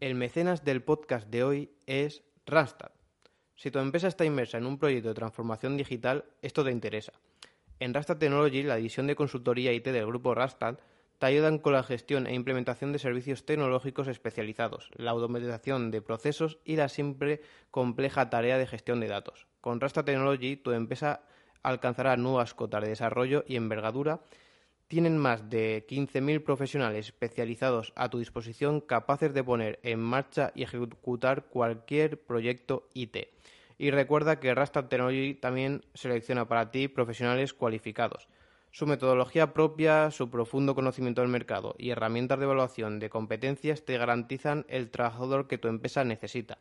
El mecenas del podcast de hoy es Rastad. Si tu empresa está inmersa en un proyecto de transformación digital, esto te interesa. En Rastad Technology, la división de consultoría IT del grupo Rastad, te ayudan con la gestión e implementación de servicios tecnológicos especializados, la automatización de procesos y la siempre compleja tarea de gestión de datos. Con Rastad Technology, tu empresa alcanzará nuevas cotas de desarrollo y envergadura tienen más de 15.000 profesionales especializados a tu disposición capaces de poner en marcha y ejecutar cualquier proyecto IT. Y recuerda que Rastad Technology también selecciona para ti profesionales cualificados. Su metodología propia, su profundo conocimiento del mercado y herramientas de evaluación de competencias te garantizan el trabajador que tu empresa necesita.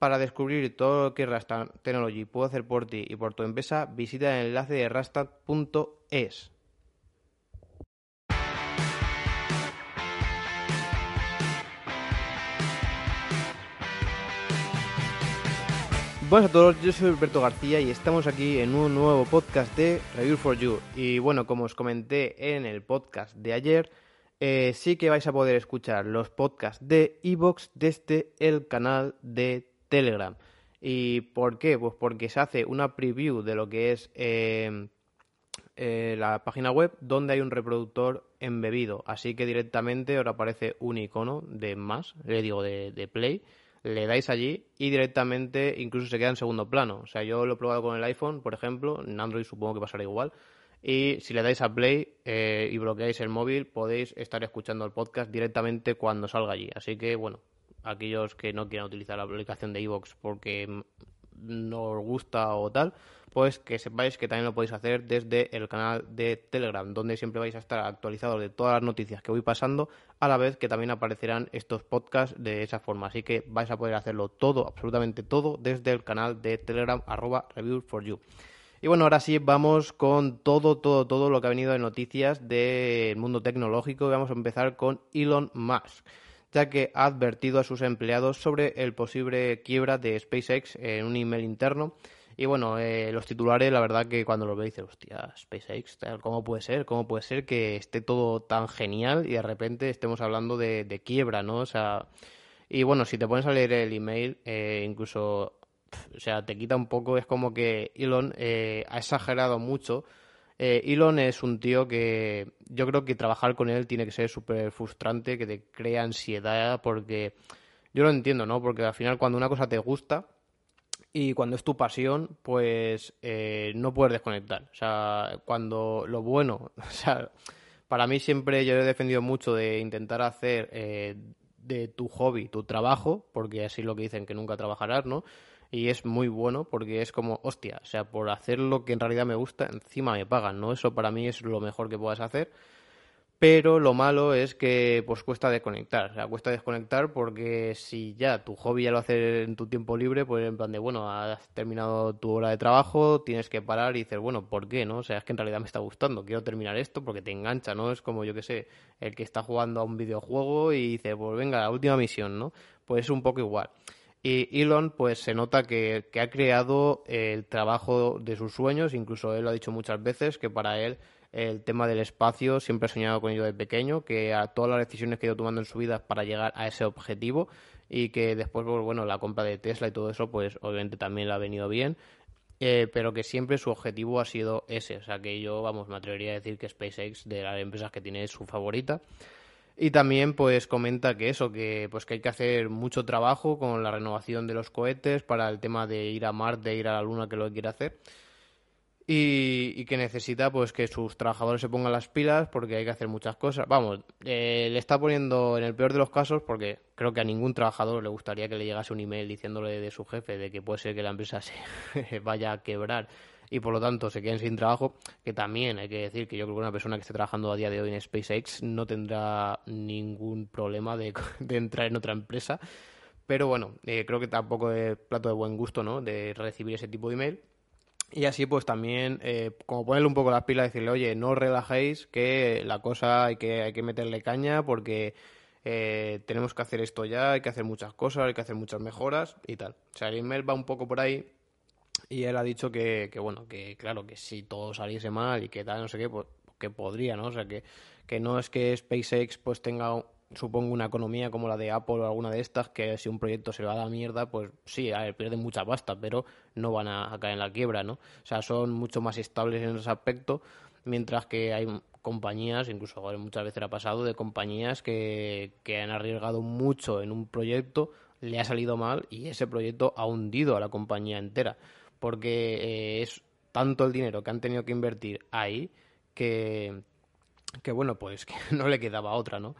Para descubrir todo lo que Rastad Technology puede hacer por ti y por tu empresa, visita el enlace de rastad.es. Buenas a todos, yo soy Alberto García y estamos aquí en un nuevo podcast de Review for You. Y bueno, como os comenté en el podcast de ayer, eh, sí que vais a poder escuchar los podcasts de Evox desde el canal de Telegram. ¿Y por qué? Pues porque se hace una preview de lo que es eh, eh, la página web donde hay un reproductor embebido. Así que directamente ahora aparece un icono de más, le digo de, de play le dais allí y directamente incluso se queda en segundo plano. O sea, yo lo he probado con el iPhone, por ejemplo, en Android supongo que pasará igual. Y si le dais a play eh, y bloqueáis el móvil, podéis estar escuchando el podcast directamente cuando salga allí. Así que, bueno, aquellos que no quieran utilizar la aplicación de iVoox porque no os gusta o tal, pues que sepáis que también lo podéis hacer desde el canal de Telegram, donde siempre vais a estar actualizados de todas las noticias que voy pasando, a la vez que también aparecerán estos podcasts de esa forma. Así que vais a poder hacerlo todo, absolutamente todo, desde el canal de Telegram, arroba Review for You. Y bueno, ahora sí vamos con todo, todo, todo lo que ha venido de noticias del mundo tecnológico. Vamos a empezar con Elon Musk ya que ha advertido a sus empleados sobre el posible quiebra de SpaceX en un email interno y bueno, eh, los titulares, la verdad que cuando los veo dices, hostia, SpaceX, ¿cómo puede ser? ¿Cómo puede ser que esté todo tan genial y de repente estemos hablando de, quiebra, ¿no? O sea, y bueno, si te pones a leer el email, eh, incluso, o sea, te quita un poco, es como que Elon eh, ha exagerado mucho. Elon es un tío que yo creo que trabajar con él tiene que ser súper frustrante, que te crea ansiedad, porque yo lo entiendo, ¿no? Porque al final cuando una cosa te gusta, y cuando es tu pasión, pues eh, no puedes desconectar. O sea, cuando lo bueno, o sea, para mí siempre yo he defendido mucho de intentar hacer eh, de tu hobby tu trabajo, porque así es lo que dicen que nunca trabajarás, ¿no? Y es muy bueno porque es como, hostia, o sea, por hacer lo que en realidad me gusta, encima me pagan, ¿no? Eso para mí es lo mejor que puedas hacer pero lo malo es que pues cuesta desconectar, o sea, cuesta desconectar porque si ya tu hobby ya lo haces en tu tiempo libre, pues en plan de, bueno, has terminado tu hora de trabajo, tienes que parar y dices, bueno, ¿por qué, no? O sea, es que en realidad me está gustando, quiero terminar esto porque te engancha, ¿no? Es como, yo que sé, el que está jugando a un videojuego y dice, pues venga, la última misión, ¿no? Pues es un poco igual. Y Elon, pues se nota que, que ha creado el trabajo de sus sueños, incluso él lo ha dicho muchas veces, que para él el tema del espacio, siempre he soñado con ello de pequeño, que a todas las decisiones que he ido tomando en su vida para llegar a ese objetivo. Y que después, pues, bueno, la compra de Tesla y todo eso, pues obviamente también le ha venido bien, eh, pero que siempre su objetivo ha sido ese, o sea que yo, vamos, me atrevería a decir que SpaceX de las empresas que tiene es su favorita. Y también pues comenta que eso, que pues que hay que hacer mucho trabajo con la renovación de los cohetes para el tema de ir a Marte, ir a la Luna, que lo quiere hacer y, que necesita pues que sus trabajadores se pongan las pilas porque hay que hacer muchas cosas. Vamos, eh, le está poniendo en el peor de los casos porque creo que a ningún trabajador le gustaría que le llegase un email diciéndole de su jefe de que puede ser que la empresa se vaya a quebrar y por lo tanto se queden sin trabajo, que también hay que decir que yo creo que una persona que esté trabajando a día de hoy en SpaceX no tendrá ningún problema de, entrar en otra empresa. Pero bueno, eh, creo que tampoco es plato de buen gusto, ¿no? De recibir ese tipo de email. Y así pues también, eh, como ponerle un poco las pilas, decirle, oye, no os relajéis, que la cosa hay que, hay que meterle caña porque eh, tenemos que hacer esto ya, hay que hacer muchas cosas, hay que hacer muchas mejoras y tal. O sea, el email va un poco por ahí y él ha dicho que, que bueno, que claro, que si todo saliese mal y que tal, no sé qué, pues que podría, ¿no? O sea, que, que no es que SpaceX pues tenga supongo, una economía como la de Apple o alguna de estas, que si un proyecto se va a la mierda, pues sí, pierden mucha pasta, pero no van a, caer en la quiebra, ¿no? O sea, son mucho más estables en ese aspecto, mientras que hay compañías, incluso muchas veces ha pasado, de compañías que, que han arriesgado mucho en un proyecto, le ha salido mal y ese proyecto ha hundido a la compañía entera, porque eh, es tanto el dinero que han tenido que invertir ahí que, bueno, pues que no le quedaba otra, ¿no?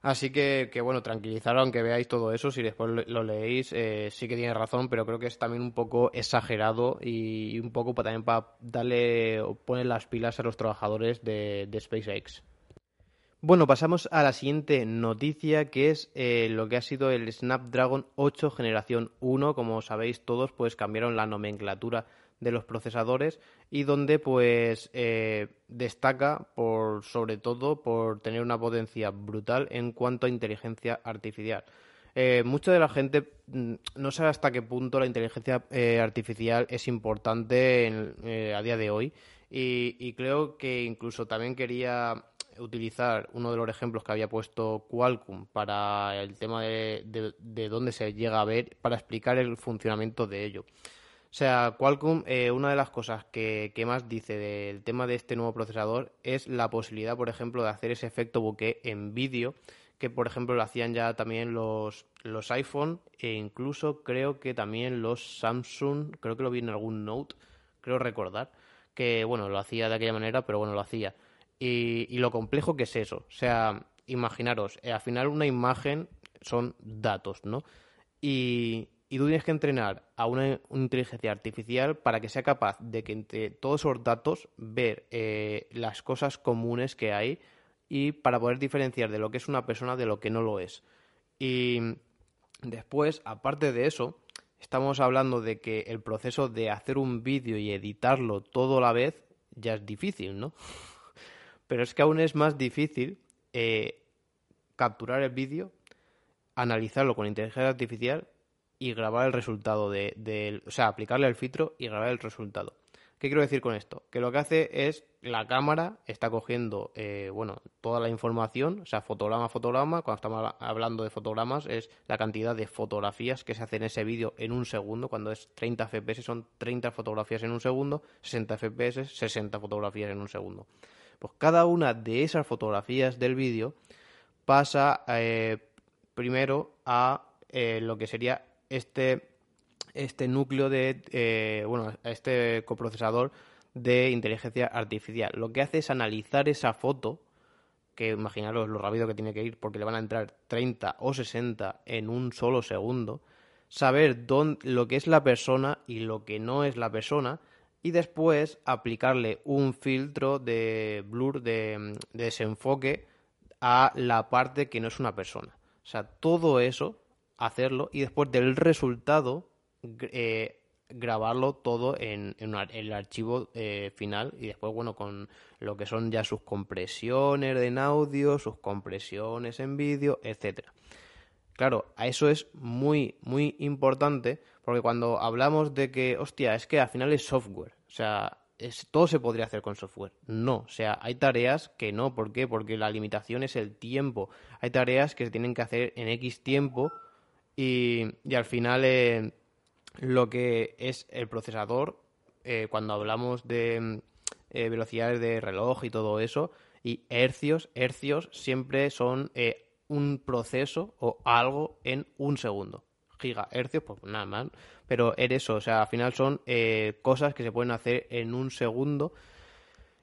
Así que, que bueno, tranquilizar aunque veáis todo eso, si después lo leéis, eh, sí que tiene razón, pero creo que es también un poco exagerado y, un poco también para darle o poner las pilas a los trabajadores de, SpaceX. Bueno, pasamos a la siguiente noticia, que es eh, lo que ha sido el Snapdragon 8 generación 1. Como sabéis todos, pues cambiaron la nomenclatura de los procesadores y donde pues eh, destaca por sobre todo por tener una potencia brutal en cuanto a inteligencia artificial. Eh, mucha de la gente mm, no sabe hasta qué punto la inteligencia artificial es importante a día de hoy y, creo que incluso también quería utilizar uno de los ejemplos que había puesto Qualcomm para el tema de, de dónde se llega a ver para explicar el funcionamiento de ello. O sea, Qualcomm, eh, una de las cosas que, más dice del tema de este nuevo procesador es la posibilidad, por ejemplo, de hacer ese efecto bokeh en vídeo, que por ejemplo lo hacían ya también los, los iPhone e incluso creo que también los Samsung, creo que lo vi en algún Note, creo recordar, que bueno, lo hacía de aquella manera, pero bueno, lo hacía. Y, y lo complejo que es eso, o sea, imaginaros, eh, al final una imagen son datos, ¿no? Y, y tú tienes que entrenar a una, inteligencia artificial para que sea capaz de que entre todos esos datos ver eh, las cosas comunes que hay y para poder diferenciar de lo que es una persona de lo que no lo es. Y después, aparte de eso, estamos hablando de que el proceso de hacer un vídeo y editarlo todo a la vez ya es difícil, ¿no? Pero es que aún es más difícil eh, capturar el vídeo, analizarlo con inteligencia artificial y grabar el resultado de, o sea, aplicarle el filtro y grabar el resultado. ¿Qué quiero decir con esto? Que lo que hace es la cámara está cogiendo, eh, bueno, toda la información, o sea, fotograma a fotograma. Cuando estamos hablando de fotogramas es la cantidad de fotografías que se hacen en ese vídeo en un segundo. Cuando es 30 FPS son 30 fotografías en un segundo, 60 FPS 60 fotografías en un segundo. Pues cada una de esas fotografías del vídeo pasa eh, primero a eh, lo que sería este, este núcleo de, eh, bueno, este coprocesador de inteligencia artificial. Lo que hace es analizar esa foto, que imaginaros lo rápido que tiene que ir, porque le van a entrar 30 o 60 en un solo segundo, saber dónde, lo que es la persona y lo que no es la persona, y después aplicarle un filtro de blur, de, de desenfoque, a la parte que no es una persona. O sea, todo eso hacerlo y después del resultado eh, grabarlo todo en, el archivo eh, final y después, bueno, con lo que son ya sus compresiones en audio, sus compresiones en vídeo, etcétera. Claro, a eso es muy, muy importante porque cuando hablamos de que, hostia, es que al final es software, o sea, es, todo se podría hacer con software. No, o sea, hay tareas que no, ¿por qué? Porque la limitación es el tiempo. Hay tareas que se tienen que hacer en X tiempo y, al final eh, lo que es el procesador, eh, cuando hablamos de eh, velocidades de reloj y todo eso, y hercios, hercios siempre son un proceso o algo en un segundo. Gigahercios, pues nada más. Pero es eso, o sea, al final son cosas que se pueden hacer en un segundo.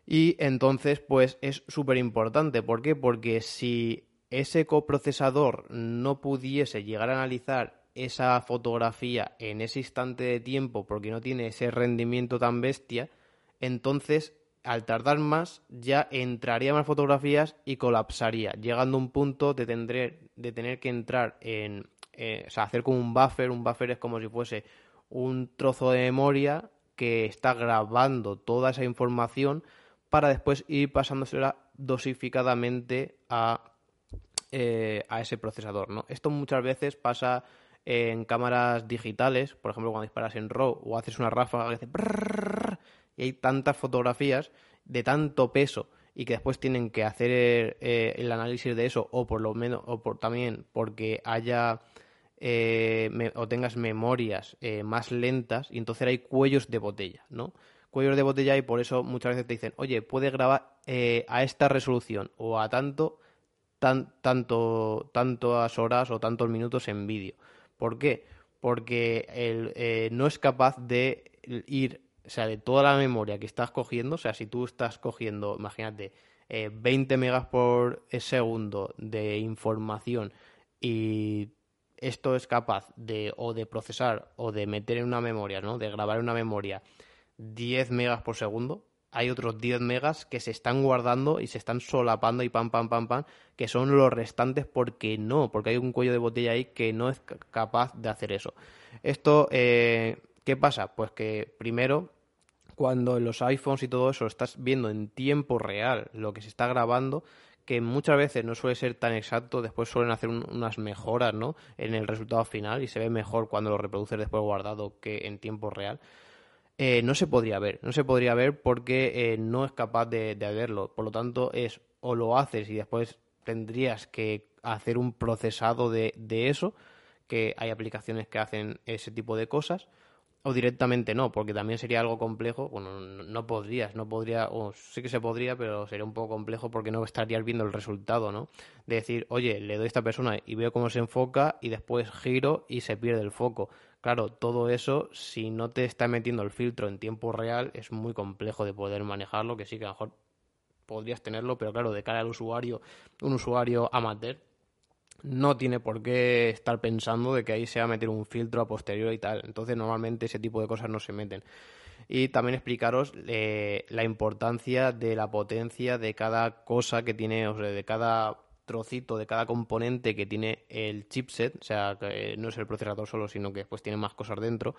Y entonces, pues es súper importante. ¿Por qué? Porque si ese coprocesador no pudiese llegar a analizar esa fotografía en ese instante de tiempo porque no tiene ese rendimiento tan bestia, entonces al tardar más ya entraría más fotografías y colapsaría, llegando a un punto de, de tener que entrar en, eh, o sea, hacer como un buffer, un buffer es como si fuese un trozo de memoria que está grabando toda esa información para después ir pasándosela dosificadamente a eh, a ese procesador, ¿no? Esto muchas veces pasa en cámaras digitales, por ejemplo, cuando disparas en RAW o haces una ráfaga que hace y hay tantas fotografías de tanto peso y que después tienen que hacer eh, el análisis de eso o por lo menos o por también porque haya eh, o tengas memorias eh, más lentas y entonces hay cuellos de botella, ¿no? Cuellos de botella y por eso muchas veces te dicen, oye, puede grabar a esta resolución o a tanto, tan, tanto, tantas horas o tantos minutos en vídeo. ¿Por qué? Porque el, no es capaz de ir o sea, de toda la memoria que estás cogiendo, o sea, si tú estás cogiendo, imagínate, 20 eh, megas por segundo de información y esto es capaz de o de procesar o de meter en una memoria, ¿no? De grabar en una memoria 10 megas por segundo, hay otros 10 megas que se están guardando y se están solapando y pam, pam, pam, pam, que son los restantes porque no, porque hay un cuello de botella ahí que no es capaz de hacer eso. Esto, eh, ¿qué pasa? Pues que primero cuando en los iPhones y todo eso estás viendo en tiempo real lo que se está grabando, que muchas veces no suele ser tan exacto, después suelen hacer unas mejoras ¿no? en el resultado final y se ve mejor cuando lo reproduces después guardado que en tiempo real. Eh, no se podría ver, no se podría ver porque eh, no es capaz de, de verlo. Por lo tanto, es o lo haces y después tendrías que hacer un procesado de, de eso, que hay aplicaciones que hacen ese tipo de cosas, o directamente no, porque también sería algo complejo. Bueno, no podrías, no podría, o sí que se podría, pero sería un poco complejo porque no estarías viendo el resultado, ¿no? De decir, oye, le doy a esta persona y veo cómo se enfoca y después giro y se pierde el foco. Claro, todo eso, si no te está metiendo el filtro en tiempo real, es muy complejo de poder manejarlo, que sí que a lo mejor podrías tenerlo, pero claro, de cara al usuario, un usuario amateur, no tiene por qué estar pensando de que ahí se va a meter un filtro a posteriori y tal. Entonces, normalmente ese tipo de cosas no se meten. Y también explicaros eh, la importancia de la potencia de cada cosa que tiene, o sea, de cada trocito, de cada componente que tiene el chipset, o sea, que no es el procesador solo, sino que después tiene más cosas dentro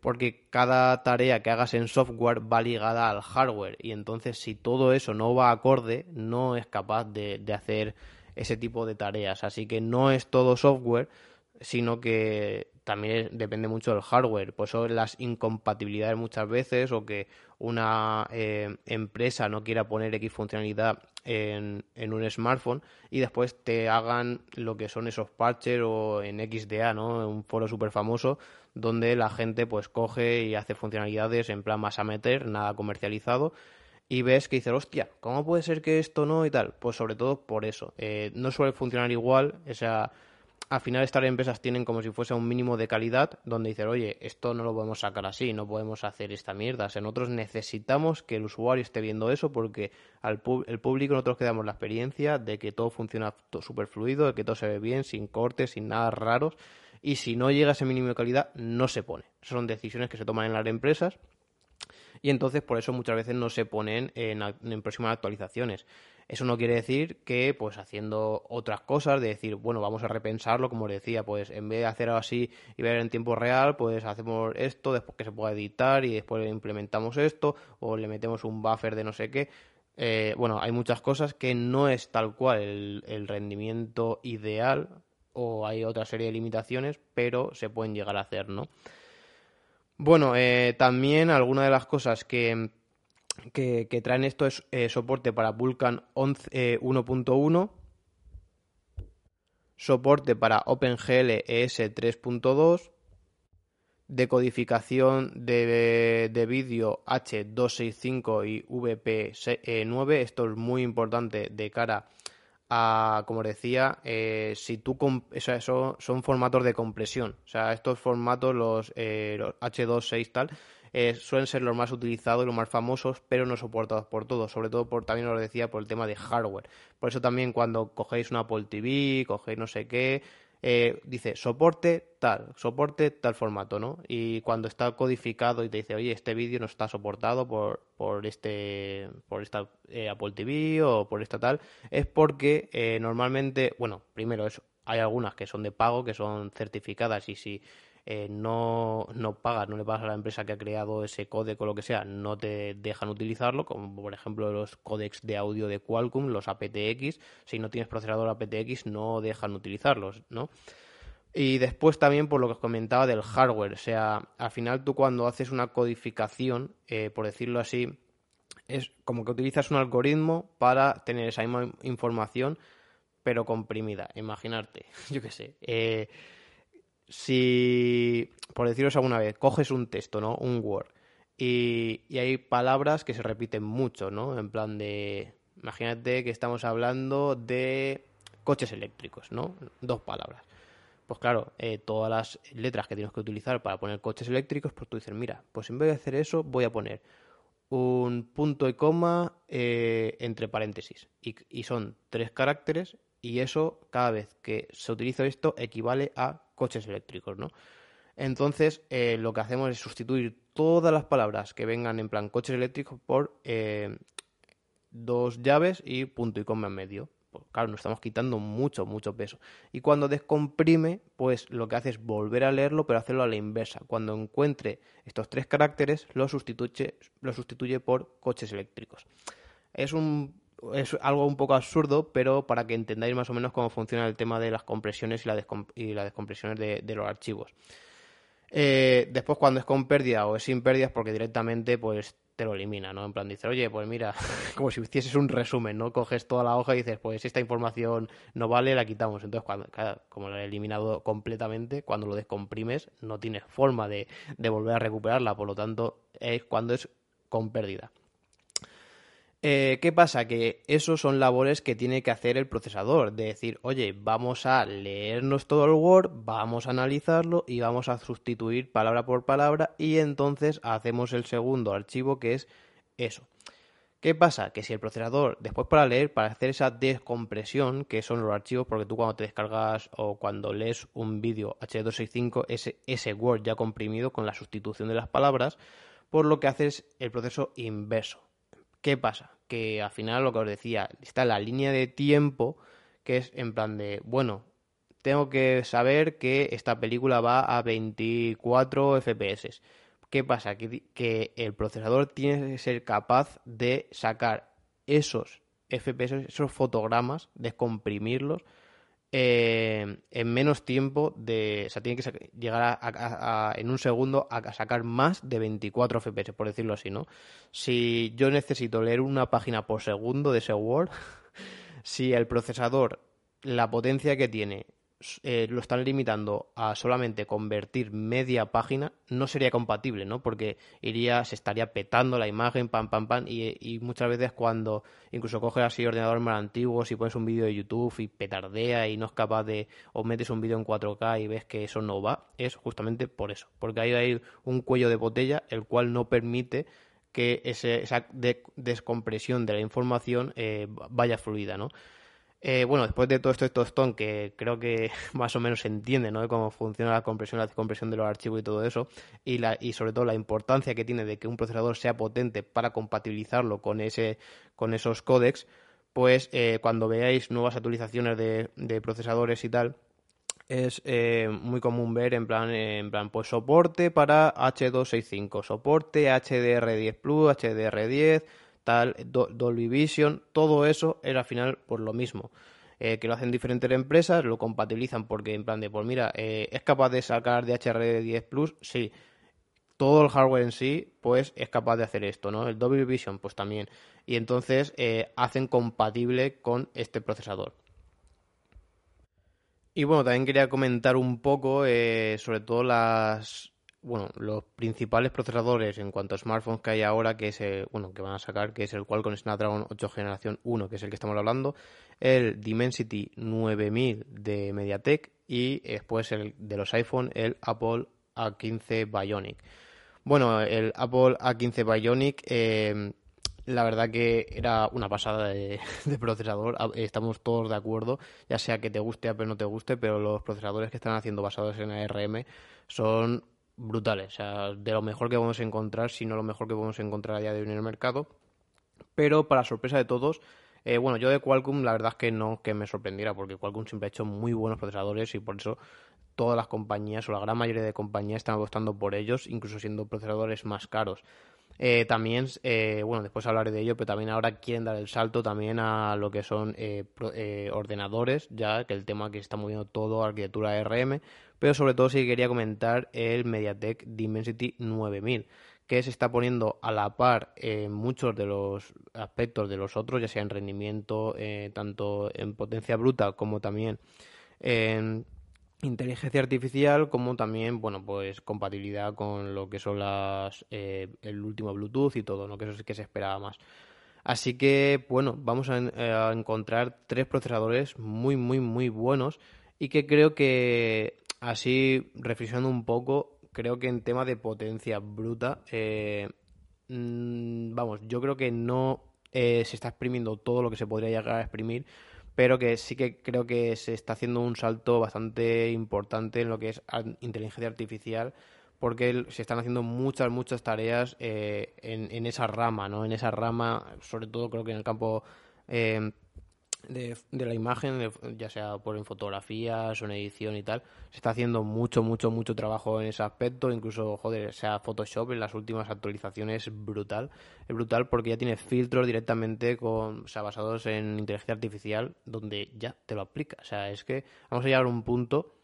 porque cada tarea que hagas en software va ligada al hardware y entonces si todo eso no va acorde no es capaz de hacer ese tipo de tareas. Así que no es todo software, sino que también depende mucho del hardware. Pues son las incompatibilidades muchas veces o que una eh, empresa no quiera poner X funcionalidad en, en, un smartphone y después te hagan lo que son esos parches o en XDA, ¿no? Un foro súper famoso donde la gente pues coge y hace funcionalidades en plan más a meter, nada comercializado y ves que dices, hostia, ¿cómo puede ser que esto no y tal? Pues sobre todo por eso. Eh, no suele funcionar igual, o sea, al final estas empresas tienen como si fuese un mínimo de calidad, donde dicen, oye, esto no lo podemos sacar así, no podemos hacer esta mierda. O sea, nosotros necesitamos que el usuario esté viendo eso porque al el público nosotros quedamos la experiencia de que todo funciona súper fluido, de que todo se ve bien, sin cortes, sin nada raros. Y si no llega a ese mínimo de calidad, no se pone. Son decisiones que se toman en las empresas y entonces por eso muchas veces no se ponen en, próximas actualizaciones. Eso no quiere decir que, pues haciendo otras cosas, de decir, bueno, vamos a repensarlo, como os decía, pues en vez de hacer así y ver en tiempo real, pues hacemos esto, después que se pueda editar y después implementamos esto, o le metemos un buffer de no sé qué. Eh, bueno, hay muchas cosas que no es tal cual el, el rendimiento ideal, o hay otra serie de limitaciones, pero se pueden llegar a hacer, ¿no? Bueno, eh, también alguna de las cosas que, que, traen esto es eh, soporte para Vulkan 1.1, eh, soporte para OpenGL ES 3.2, decodificación de, de vídeo H265 y VP9. Esto es muy importante de cara como decía, eh, si tú, eso son formatos de compresión, o sea, estos formatos, los, eh, H2.6 tal, eh, suelen ser los más utilizados los más famosos, pero no soportados por todos, sobre todo por, también os decía, por el tema de hardware. Por eso también cuando cogéis una Apple TV, cogéis no sé qué, eh, dice soporte tal, soporte tal formato, ¿no? Y cuando está codificado y te dice, oye, este vídeo no está soportado por, por este, por esta eh, Apple TV o por esta tal, es porque eh, normalmente, bueno, primero es, hay algunas que son de pago, que son certificadas y si eh, no, no pagas, no le pagas a la empresa que ha creado ese código o lo que sea, no te dejan utilizarlo, como por ejemplo los códecs de audio de Qualcomm, los aptX, si no tienes procesador aptX no dejan utilizarlos, ¿no? Y después también por lo que os comentaba del hardware, o sea, al final tú cuando haces una codificación, eh, por decirlo así, es como que utilizas un algoritmo para tener esa misma información, pero comprimida. Imaginarte, yo qué sé. Eh, si, por deciros alguna vez, coges un texto, ¿no? Un Word, y, y hay palabras que se repiten mucho, ¿no? En plan de. Imagínate que estamos hablando de coches eléctricos, ¿no? Dos palabras. Pues claro, eh, todas las letras que tienes que utilizar para poner coches eléctricos, pues tú dices, mira, pues en vez de hacer eso, voy a poner un punto y coma eh, entre paréntesis. Y, son tres caracteres y eso, cada vez que se utiliza esto, equivale a coches eléctricos, ¿no? Entonces, eh, lo que hacemos es sustituir todas las palabras que vengan en plan coches eléctricos por eh, dos llaves y punto y coma en medio. Pues, claro, nos estamos quitando mucho, mucho peso. Y cuando descomprime, pues lo que hace es volver a leerlo, pero hacerlo a la inversa. Cuando encuentre estos tres caracteres, lo sustituye, lo sustituye por coches eléctricos. Es un es algo un poco absurdo, pero para que entendáis más o menos cómo funciona el tema de las compresiones y, la y las descompresiones de, los archivos. Eh, después, cuando es con pérdida o es sin pérdidas, porque directamente pues te lo elimina, ¿no? En plan, dice, oye, pues mira, como si hicieses un resumen, ¿no? Coges toda la hoja y dices, pues esta información no vale, la quitamos. Entonces, cuando, como lo he eliminado completamente, cuando lo descomprimes, no tienes forma de, de volver a recuperarla, por lo tanto, es cuando es con pérdida. Eh, ¿Qué pasa? Que esos son labores que tiene que hacer el procesador, de decir, oye, vamos a leernos todo el Word, vamos a analizarlo y vamos a sustituir palabra por palabra y entonces hacemos el segundo archivo que es eso. ¿Qué pasa? Que si el procesador, después para leer, para hacer esa descompresión, que son los archivos, porque tú cuando te descargas o cuando lees un vídeo H265, ese, ese Word ya comprimido con la sustitución de las palabras, por lo que haces el proceso inverso ¿Qué pasa? Que al final lo que os decía, está la línea de tiempo que es en plan de, bueno, tengo que saber que esta película va a 24 FPS. ¿Qué pasa? Que, que el procesador tiene que ser capaz de sacar esos FPS, esos fotogramas, descomprimirlos eh, en menos tiempo de... O sea, tiene que llegar a, en un segundo a sacar más de 24 FPS, por decirlo así, ¿no? Si yo necesito leer una página por segundo de ese Word, si el procesador, la potencia que tiene, eh, lo están limitando a solamente convertir media página, no sería compatible, ¿no? Porque iría, se estaría petando la imagen, pam, pam, pam, y, muchas veces cuando incluso coges así ordenadores más antiguos y pones un vídeo de YouTube y petardea y no es capaz de, o metes un vídeo en 4K y ves que eso no va, es justamente por eso, porque ahí hay un cuello de botella el cual no permite que esa descompresión de la información eh, vaya fluida, ¿no? Eh, bueno, después de todo esto de tostón, que creo que más o menos se entiende ¿no? de cómo funciona la compresión, la descompresión de los archivos y todo eso, y, la, y sobre todo la importancia que tiene de que un procesador sea potente para compatibilizarlo con, ese, con esos códecs, pues eh, cuando veáis nuevas actualizaciones de, procesadores y tal, es eh, muy común ver en plan, en plan, pues soporte para H265, soporte HDR10 Plus, HDR10, tal, Dolby Vision, todo eso era al final por lo mismo. Eh, que lo hacen diferentes empresas, lo compatibilizan porque en plan de, pues mira, eh, es capaz de sacar DHR10 Plus, sí. Todo el hardware en sí, pues es capaz de hacer esto, ¿no? El Dolby Vision, pues también. Y entonces eh, hacen compatible con este procesador. Y bueno, también quería comentar un poco sobre todo las, bueno, los principales procesadores en cuanto a smartphones que hay ahora, que es el, bueno, que van a sacar, que es el Qualcomm Snapdragon 8 generación 1, que es el que estamos hablando, el Dimensity 9000 de MediaTek y después el de los iPhone, el Apple A15 Bionic. Bueno, el Apple A15 Bionic, eh, la verdad que era una pasada de, de, procesador. Estamos todos de acuerdo, ya sea que te guste Apple o no te guste, pero los procesadores que están haciendo basados en ARM son brutales, o sea, de lo mejor que vamos a encontrar, si no lo mejor que podemos encontrar a día de hoy en el mercado. Pero para sorpresa de todos, eh, bueno, yo de Qualcomm la verdad es que no que me sorprendiera, porque Qualcomm siempre ha hecho muy buenos procesadores y por eso todas las compañías o la gran mayoría de compañías están apostando por ellos, incluso siendo procesadores más caros. Eh, también, eh, bueno, después hablaré de ello, pero también ahora quieren dar el salto también a lo que son ordenadores, ya que el tema que está moviendo todo, arquitectura ARM, pero sobre todo sí quería comentar el MediaTek Dimensity 9000, que se está poniendo a la par en muchos de los aspectos de los otros, ya sea en rendimiento, eh, tanto en potencia bruta como también en inteligencia artificial, como también, bueno, pues compatibilidad con lo que son las eh, el último Bluetooth y todo, ¿no? Que eso sí que se esperaba más. Así que, bueno, vamos a, a encontrar tres procesadores muy, muy, muy buenos y que creo que así reflexionando un poco, creo que en tema de potencia bruta, eh, mm, vamos, yo creo que no eh, se está exprimiendo todo lo que se podría llegar a exprimir, pero que sí que creo que se está haciendo un salto bastante importante en lo que es inteligencia artificial porque se están haciendo muchas, muchas tareas eh, en, en, esa rama, ¿no? En esa rama, sobre todo creo que en el campo de, la imagen, ya sea por en fotografías o en edición y tal, se está haciendo mucho, mucho, mucho trabajo en ese aspecto. Incluso, joder, sea Photoshop en las últimas actualizaciones es brutal. Es brutal porque ya tiene filtros directamente con, o sea, basados en inteligencia artificial donde ya te lo aplica. O sea, es que vamos a llegar a un punto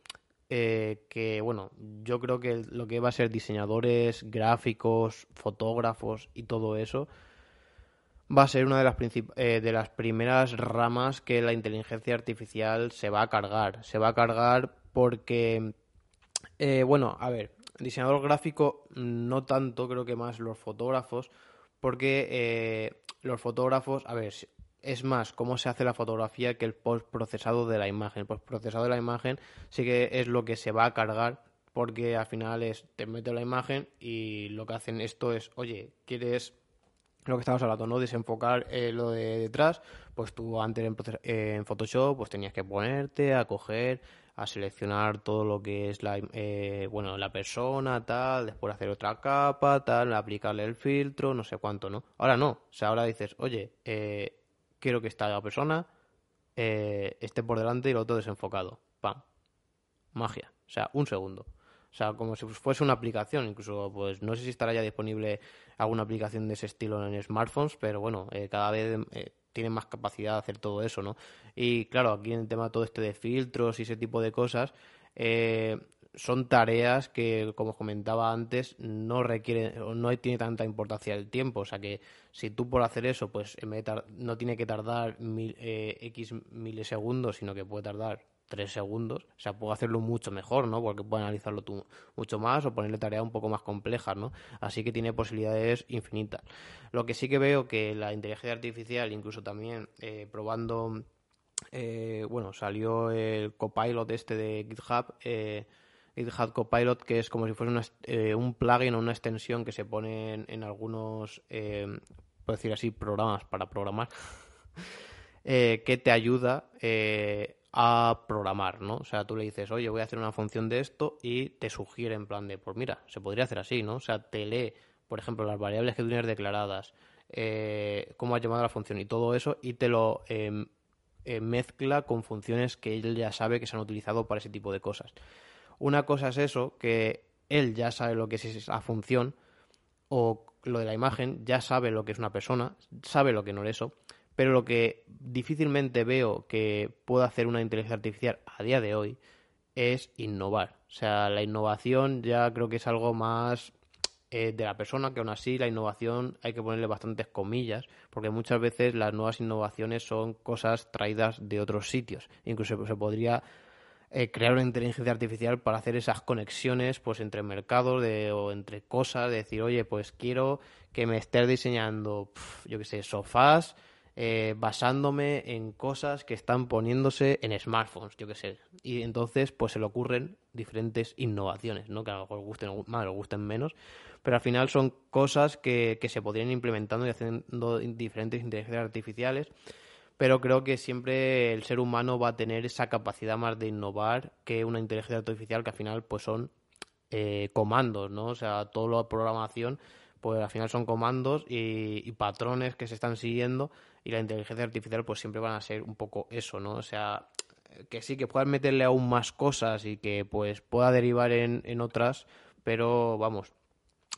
eh, que, bueno, yo creo que lo que va a ser diseñadores, gráficos, fotógrafos y todo eso va a ser una de las, eh, de las primeras ramas que la inteligencia artificial se va a cargar. Se va a cargar porque, eh, bueno, a ver, diseñador gráfico no tanto, creo que más los fotógrafos, porque eh, los fotógrafos, a ver, es más cómo se hace la fotografía que el postprocesado de la imagen. El postprocesado de la imagen sí que es lo que se va a cargar porque al final es te meto la imagen y lo que hacen esto es, oye, ¿quieres lo que estamos hablando, ¿no? Desenfocar eh, lo de detrás, pues tú antes en, Photoshop pues tenías que ponerte a coger, a seleccionar todo lo que es la, eh, bueno, la persona, tal, después hacer otra capa, tal, aplicarle el filtro, no sé cuánto, ¿no? Ahora no, o sea, ahora dices, oye, eh, quiero que esta persona esté por delante y lo otro desenfocado, pam, magia, o sea, un segundo. O sea, como si fuese una aplicación, incluso, pues no sé si estará ya disponible alguna aplicación de ese estilo en smartphones, pero bueno, eh, cada vez eh, tienen más capacidad de hacer todo eso, ¿no? Y claro, aquí en el tema todo este de filtros y ese tipo de cosas, eh, son tareas que, como os comentaba antes, no requieren, no tiene tanta importancia el tiempo. O sea que si tú por hacer eso, pues no tiene que tardar mil, X milisegundos, sino que puede tardar tres segundos. O sea, puedo hacerlo mucho mejor, ¿no? Porque puedo analizarlo tú mucho más o ponerle tareas un poco más complejas, ¿no? Así que tiene posibilidades infinitas. Lo que sí que veo que la inteligencia artificial, incluso también eh, probando, eh, bueno, salió el copilot este de GitHub, eh, GitHub Copilot, que es como si fuese un plugin o una extensión que se pone en, algunos, puedo decir así, programas para programar. que te ayuda a programar, ¿no? O sea, tú le dices, oye, voy a hacer una función de esto y te sugiere en plan de, pues mira, se podría hacer así, ¿no? O sea, te lee, por ejemplo, las variables que tienes declaradas, eh, cómo has llamado la función y todo eso, y te lo em, eh, mezcla con funciones que él ya sabe que se han utilizado para ese tipo de cosas. Una cosa es eso, que él ya sabe lo que es esa función, o lo de la imagen, ya sabe lo que es una persona, sabe lo que no es eso, pero lo que difícilmente veo que pueda hacer una inteligencia artificial a día de hoy es innovar. O sea, la innovación ya creo que es algo más eh, de la persona, que aún así la innovación hay que ponerle bastantes comillas, porque muchas veces las nuevas innovaciones son cosas traídas de otros sitios. Incluso se podría eh, crear una inteligencia artificial para hacer esas conexiones pues entre mercados de, o entre cosas, de decir, oye, pues quiero que me estés diseñando, yo qué sé, sofás eh, basándome en cosas que están poniéndose en smartphones, yo qué sé. Y entonces, pues se le ocurren diferentes innovaciones, ¿no? Que a lo mejor gusten más o gusten menos, pero al final son cosas que, que se podrían ir implementando y haciendo diferentes inteligencias artificiales pero creo que siempre el ser humano va a tener esa capacidad más de innovar que una inteligencia artificial que al final pues son eh, comandos, ¿no? O sea, toda la programación pues al final son comandos y, patrones que se están siguiendo y la inteligencia artificial pues siempre van a ser un poco eso, ¿no? O sea, que sí, que puedas meterle aún más cosas y que pues pueda derivar en, en otras, pero vamos,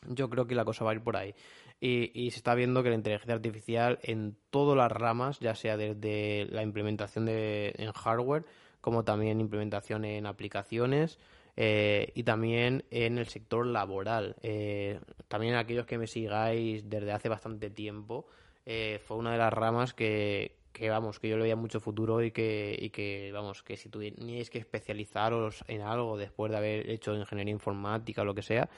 yo creo que la cosa va a ir por ahí. Y, y, se está viendo que la inteligencia artificial en todas las ramas, ya sea desde la implementación de, en hardware, como también implementación en aplicaciones, eh, y también en el sector laboral. Eh, también aquellos que me sigáis desde hace bastante tiempo, eh, fue una de las ramas que, vamos, que yo le veía mucho futuro y que, vamos, que si tuvierais que especializaros en algo después de haber hecho ingeniería informática o lo que sea,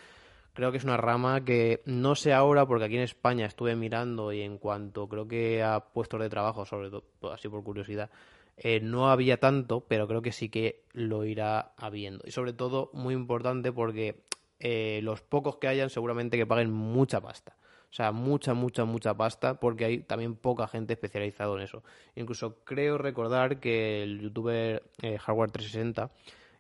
creo que es una rama que no sé ahora porque aquí en España estuve mirando y en cuanto creo que a puestos de trabajo, sobre todo así por curiosidad, eh, no había tanto, pero creo que sí que lo irá habiendo. Y sobre todo, muy importante porque eh, los pocos que hayan seguramente que paguen mucha pasta. O sea, mucha, mucha, mucha pasta porque hay también poca gente especializada en eso. Incluso creo recordar que el youtuber eh, Hardware 360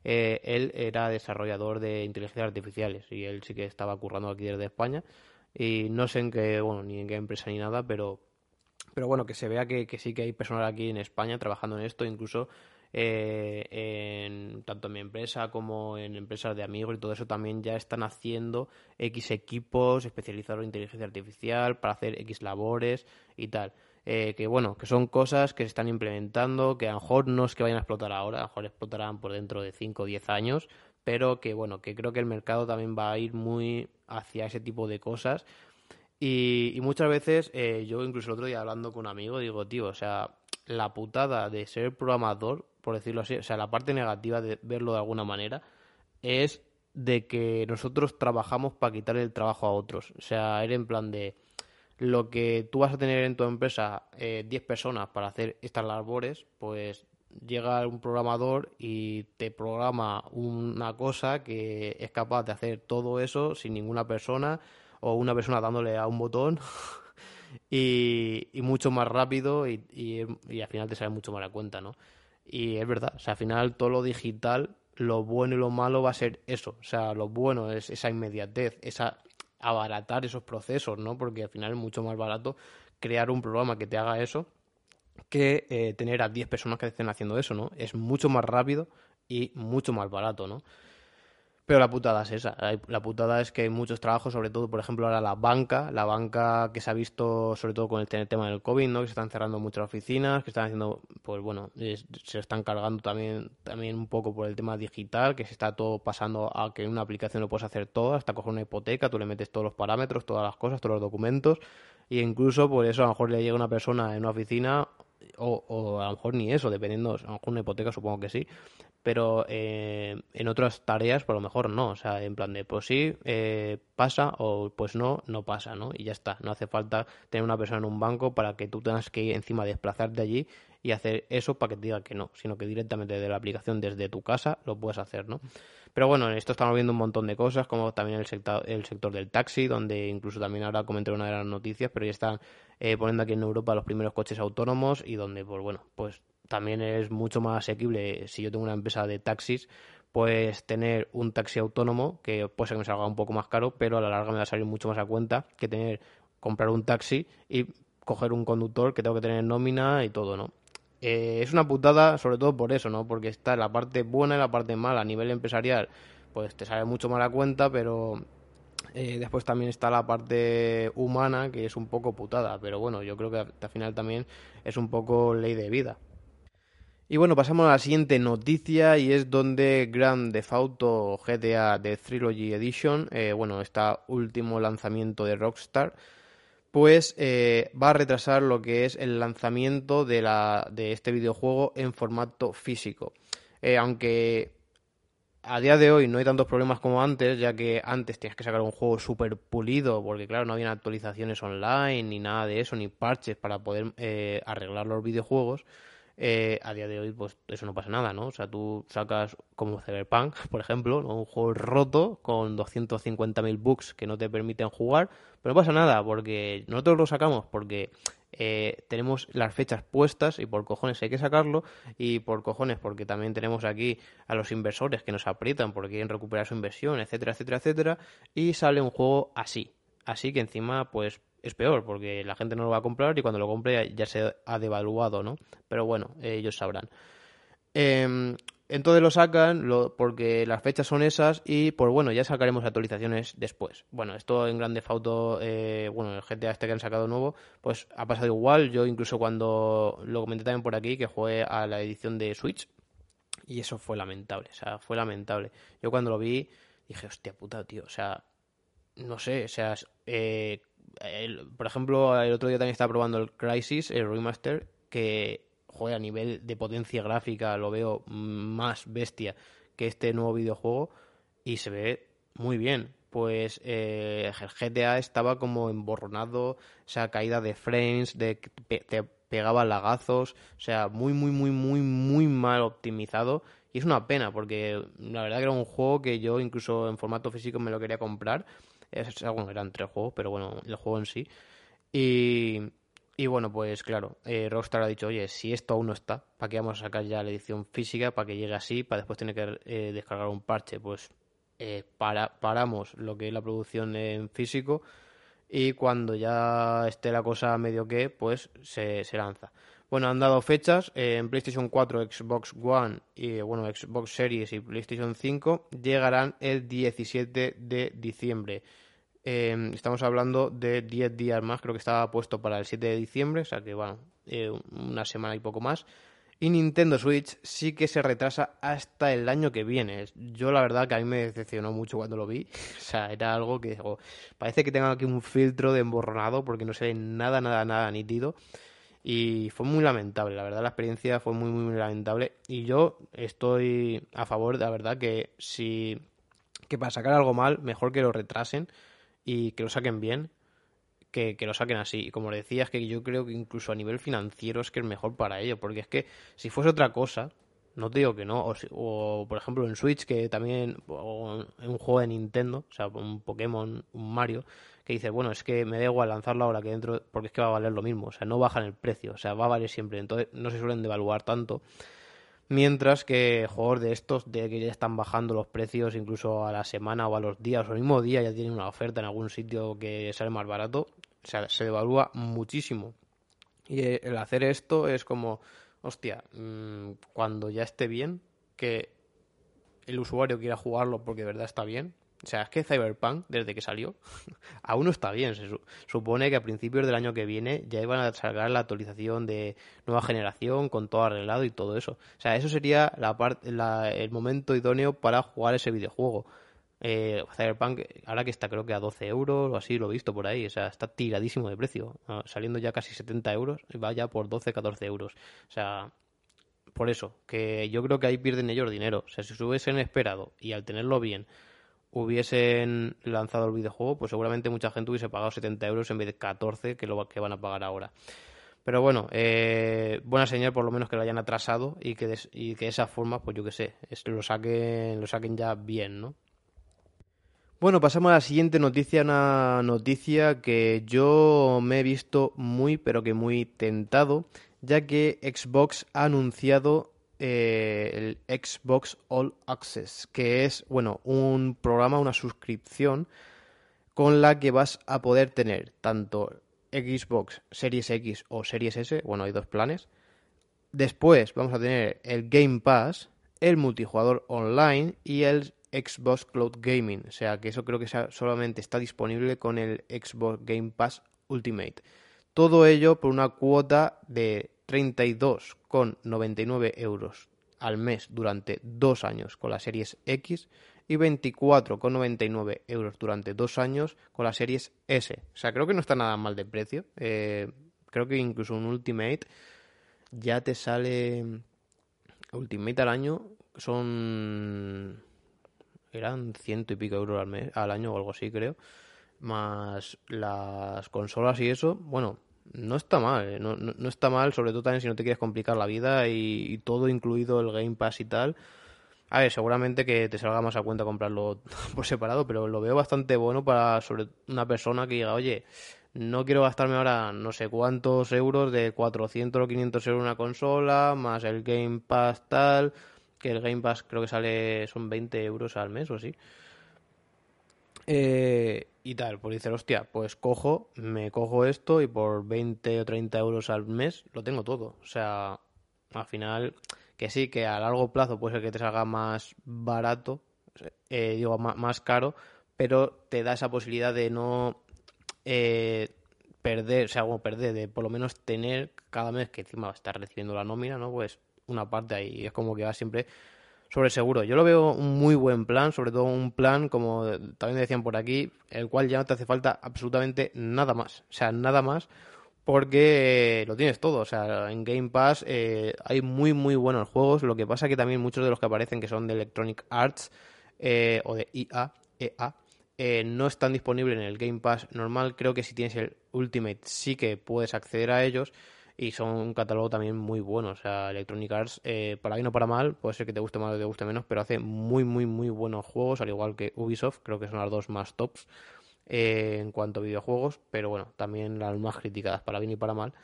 eh, él era desarrollador de inteligencias artificiales y él sí que estaba currando aquí desde España y no sé en qué, bueno, ni en qué empresa ni nada, pero, pero bueno, que se vea que, sí que hay personal aquí en España trabajando en esto, incluso eh, en, tanto en mi empresa como en empresas de amigos y todo eso también ya están haciendo X equipos especializados en inteligencia artificial para hacer X labores y tal. Eh, que bueno, que son cosas que se están implementando, que a lo mejor no es que vayan a explotar ahora, a lo mejor explotarán por dentro de 5 o 10 años, pero que bueno, que creo que el mercado también va a ir muy hacia ese tipo de cosas. Y, muchas veces, eh, yo incluso el otro día hablando con un amigo, digo, tío, o sea, la putada de ser programador, por decirlo así, o sea, la parte negativa de verlo de alguna manera, es de que nosotros trabajamos para quitar el trabajo a otros. O sea, era en plan de lo que tú vas a tener en tu empresa eh, 10 personas para hacer estas labores, pues llega un programador y te programa una cosa que es capaz de hacer todo eso sin ninguna persona o una persona dándole a un botón y, mucho más rápido y, y, al final te sale mucho más a cuenta, ¿no? Y es verdad, o sea, al final todo lo digital, lo bueno y lo malo va a ser eso, o sea, lo bueno es esa inmediatez, esa abaratar esos procesos, ¿no? Porque al final es mucho más barato crear un programa que te haga eso que eh, tener a 10 personas que estén haciendo eso, ¿no? Es mucho más rápido y mucho más barato, ¿no? Pero la putada es esa. La putada es que hay muchos trabajos, sobre todo, por ejemplo, ahora la banca, la banca que se ha visto, sobre todo con el tema del COVID, ¿no? Que se están cerrando muchas oficinas, que están haciendo, pues bueno, se están cargando también, también un poco por el tema digital, que se está todo pasando a que en una aplicación lo puedes hacer todo, hasta coger una hipoteca, tú le metes todos los parámetros, todas las cosas, todos los documentos, y incluso por eso a lo mejor le llega una persona en una oficina o, o, a lo mejor ni eso, dependiendo, a lo mejor una hipoteca supongo que sí, pero eh, en otras tareas por lo mejor no, o sea, en plan de pues sí, eh, pasa o pues no, no pasa, ¿no? Y ya está, no hace falta tener una persona en un banco para que tú tengas que ir encima desplazarte allí y hacer eso para que te diga que no, sino que directamente de la aplicación desde tu casa lo puedes hacer, ¿no? Pero bueno, en esto estamos viendo un montón de cosas, como también el sector, el sector del taxi, donde incluso también ahora comenté una de las noticias, pero ya están eh, poniendo aquí en Europa los primeros coches autónomos y donde, pues bueno, pues también es mucho más asequible si yo tengo una empresa de taxis, pues tener un taxi autónomo que puede ser que me salga un poco más caro, pero a la larga me va a salir mucho más a cuenta que tener comprar un taxi y coger un conductor que tengo que tener nómina y todo, ¿no? Eh, es una putada sobre todo por eso, ¿no? Porque está la parte buena y la parte mala. A nivel empresarial, pues te sale mucho más a cuenta, pero eh, después también está la parte humana que es un poco putada. Pero bueno, yo creo que al final también es un poco ley de vida. Y bueno, pasamos a la siguiente noticia y es donde Grand Theft Auto GTA The Trilogy Edition, eh, bueno, este último lanzamiento de Rockstar, pues eh, va a retrasar lo que es el lanzamiento de, la, de este videojuego en formato físico. Eh, aunque a día de hoy no hay tantos problemas como antes, ya que antes tenías que sacar un juego súper pulido, porque claro, no había actualizaciones online ni nada de eso, ni parches para poder arreglar los videojuegos. Eh, a día de hoy, pues eso no pasa nada, ¿no? O sea, tú sacas como Cyberpunk, por ejemplo, un juego roto con 250.000 bugs que no te permiten jugar, pero no pasa nada, porque nosotros lo sacamos porque eh, tenemos las fechas puestas y por cojones hay que sacarlo y por cojones porque también tenemos aquí a los inversores que nos aprietan porque quieren recuperar su inversión, etcétera, etcétera, etcétera, y sale un juego así. Así que encima, pues es peor porque la gente no lo va a comprar y cuando lo compre ya, se ha devaluado, ¿no? Pero bueno, ellos sabrán. Em, entonces lo sacan porque las fechas son esas y pues bueno, ya sacaremos actualizaciones después. Bueno, esto en Grande Auto, eh, bueno, el GTA este que han sacado nuevo, pues ha pasado igual. Yo incluso cuando lo comenté también por aquí, que jugué a la edición de Switch, Y eso fue lamentable, o sea, fue lamentable. Yo cuando lo vi dije, hostia puta, tío, o sea, no sé, o sea, eh, por ejemplo, el otro día también estaba probando el Crisis, el remaster, que, joder, a nivel de potencia gráfica lo veo más bestia que este nuevo videojuego y se ve muy bien. Pues eh, el GTA estaba como emborronado, o sea, caída de frames, de, te pegaba lagazos, o sea, muy, muy, muy, muy, muy mal optimizado. Y es una pena, porque la verdad que era un juego que yo incluso en formato físico me lo quería comprar. Es, eran tres juegos, pero bueno, el juego en sí. Y, y bueno, pues claro, eh, Rockstar ha dicho, oye, si esto aún no está, ¿para qué vamos a sacar ya la edición física? Para que llegue así, para después tener que eh, descargar un parche. Pues eh, para, paramos lo que es la producción en físico y cuando ya esté la cosa medio que, pues se, se lanza. Bueno, han dado fechas en PlayStation 4, Xbox One y bueno, Xbox Series y PlayStation 5 llegarán el 17 de diciembre. Em, estamos hablando de 10 días más, creo que estaba puesto para el 7 de diciembre, o sea que bueno, eh, una semana y poco más. Y Nintendo Switch sí que se retrasa hasta el año que viene. Yo la verdad que a mí me decepcionó mucho cuando lo vi. O sea, era algo que parece que tengo aquí un filtro de emborronado porque no se ve nada, nada, nada nítido. Y fue muy lamentable, la verdad la experiencia fue muy, muy lamentable. Y yo estoy a favor, la verdad, que si... que para sacar algo mal, mejor que lo retrasen y que lo saquen bien, que, lo saquen así. Y como le decía, es que yo creo que incluso a nivel financiero es que es mejor para ello, porque es que si fuese otra cosa, no te digo que no, o, por ejemplo en Switch, que también, o en un juego de Nintendo, o sea, un Pokémon, un Mario, que dice, bueno, es que me da igual lanzarlo ahora que dentro, porque es que va a valer lo mismo, o sea, no bajan el precio, o sea, va a valer siempre, entonces no se suelen devaluar tanto. Mientras que juegos de estos, de que ya están bajando los precios incluso a la semana o a los días o al mismo día ya tienen una oferta en algún sitio que sale más barato, o sea, se devalúa muchísimo. Y el hacer esto es como, hostia, mm, cuando ya esté bien, que el usuario quiera jugarlo porque de verdad está bien, o sea, es que Cyberpunk, desde que salió, aún no está bien. Se supone que a principios del año que viene ya iban a sacar la actualización de nueva generación con todo arreglado y todo eso. O sea, eso sería la parte, el momento idóneo para jugar ese videojuego. Eh, Cyberpunk, ahora que está creo que a 12 euros o así, lo he visto por ahí. O sea, está tiradísimo de precio. Ah, saliendo ya casi 70 euros va ya por 12, 14 euros. O sea, por eso, que yo creo que ahí pierden ellos dinero. O sea, si se hubiesen esperado y al tenerlo bien hubiesen lanzado el videojuego, pues seguramente mucha gente hubiese pagado 70 euros en vez de 14 que lo que van a pagar ahora. Pero bueno, eh, buena señal por lo menos que lo hayan atrasado y que de, y que esa forma, pues yo que sé, lo saquen, lo saquen ya bien, ¿no? Bueno, pasamos a la siguiente noticia, una noticia que yo me he visto muy, pero que muy tentado, ya que Xbox ha anunciado eh, el Xbox All Access, que es, bueno, un programa, una suscripción con la que vas a poder tener tanto Xbox Series X o Series S, bueno, hay dos planes. Después vamos a tener el Game Pass, el multijugador online y el Xbox Cloud Gaming. O sea que eso creo que solamente está disponible con el Xbox Game Pass Ultimate. Todo ello por una cuota de 32,99 euros al mes durante dos años con las series X y 24,99 euros durante dos años con las series S. O sea, creo que no está nada mal de precio. Eh, creo que incluso un Ultimate ya te sale... Ultimate al año son... Eran ciento y pico euros al, mes, al año o algo así, creo. Más las consolas y eso. Bueno, no está mal, eh, no, no, está mal, sobre todo también si no te quieres complicar la vida y, todo incluido el Game Pass y tal. A ver, seguramente que te salga más a cuenta comprarlo por separado, pero lo veo bastante bueno para sobre una persona que diga, oye, no quiero gastarme ahora no sé cuántos euros de 400 o 500 euros una consola, más el Game Pass tal, que el Game Pass creo que sale, son 20 euros al mes o así. Eh, y tal, pues dice, hostia, pues cojo, me cojo esto y por 20 o 30 euros al mes lo tengo todo. O sea, al final, que sí, que a largo plazo puede ser que te salga más barato, eh, digo, más, caro, pero te da esa posibilidad de no eh, perder, o sea, como perder, de por lo menos tener cada mes que encima va a estar recibiendo la nómina, ¿no? Pues una parte ahí, es como que va siempre sobre seguro. Yo lo veo un muy buen plan, sobre todo un plan, como también decían por aquí, el cual ya no te hace falta absolutamente nada más. O sea, nada más porque lo tienes todo. O sea, en Game Pass eh, hay muy, muy buenos juegos. Lo que pasa que también muchos de los que aparecen que son de Electronic Arts eh, o de EA, EA eh, no están disponibles en el Game Pass normal. Creo que si tienes el Ultimate sí que puedes acceder a ellos y son un catálogo también muy bueno. O sea, Electronic Arts, eh, para bien o para mal, puede ser que te guste más o te guste menos, pero hace muy, muy, muy buenos juegos, al igual que Ubisoft, creo que son las dos más tops eh, en cuanto a videojuegos, pero bueno, también las más criticadas, para bien y para mal.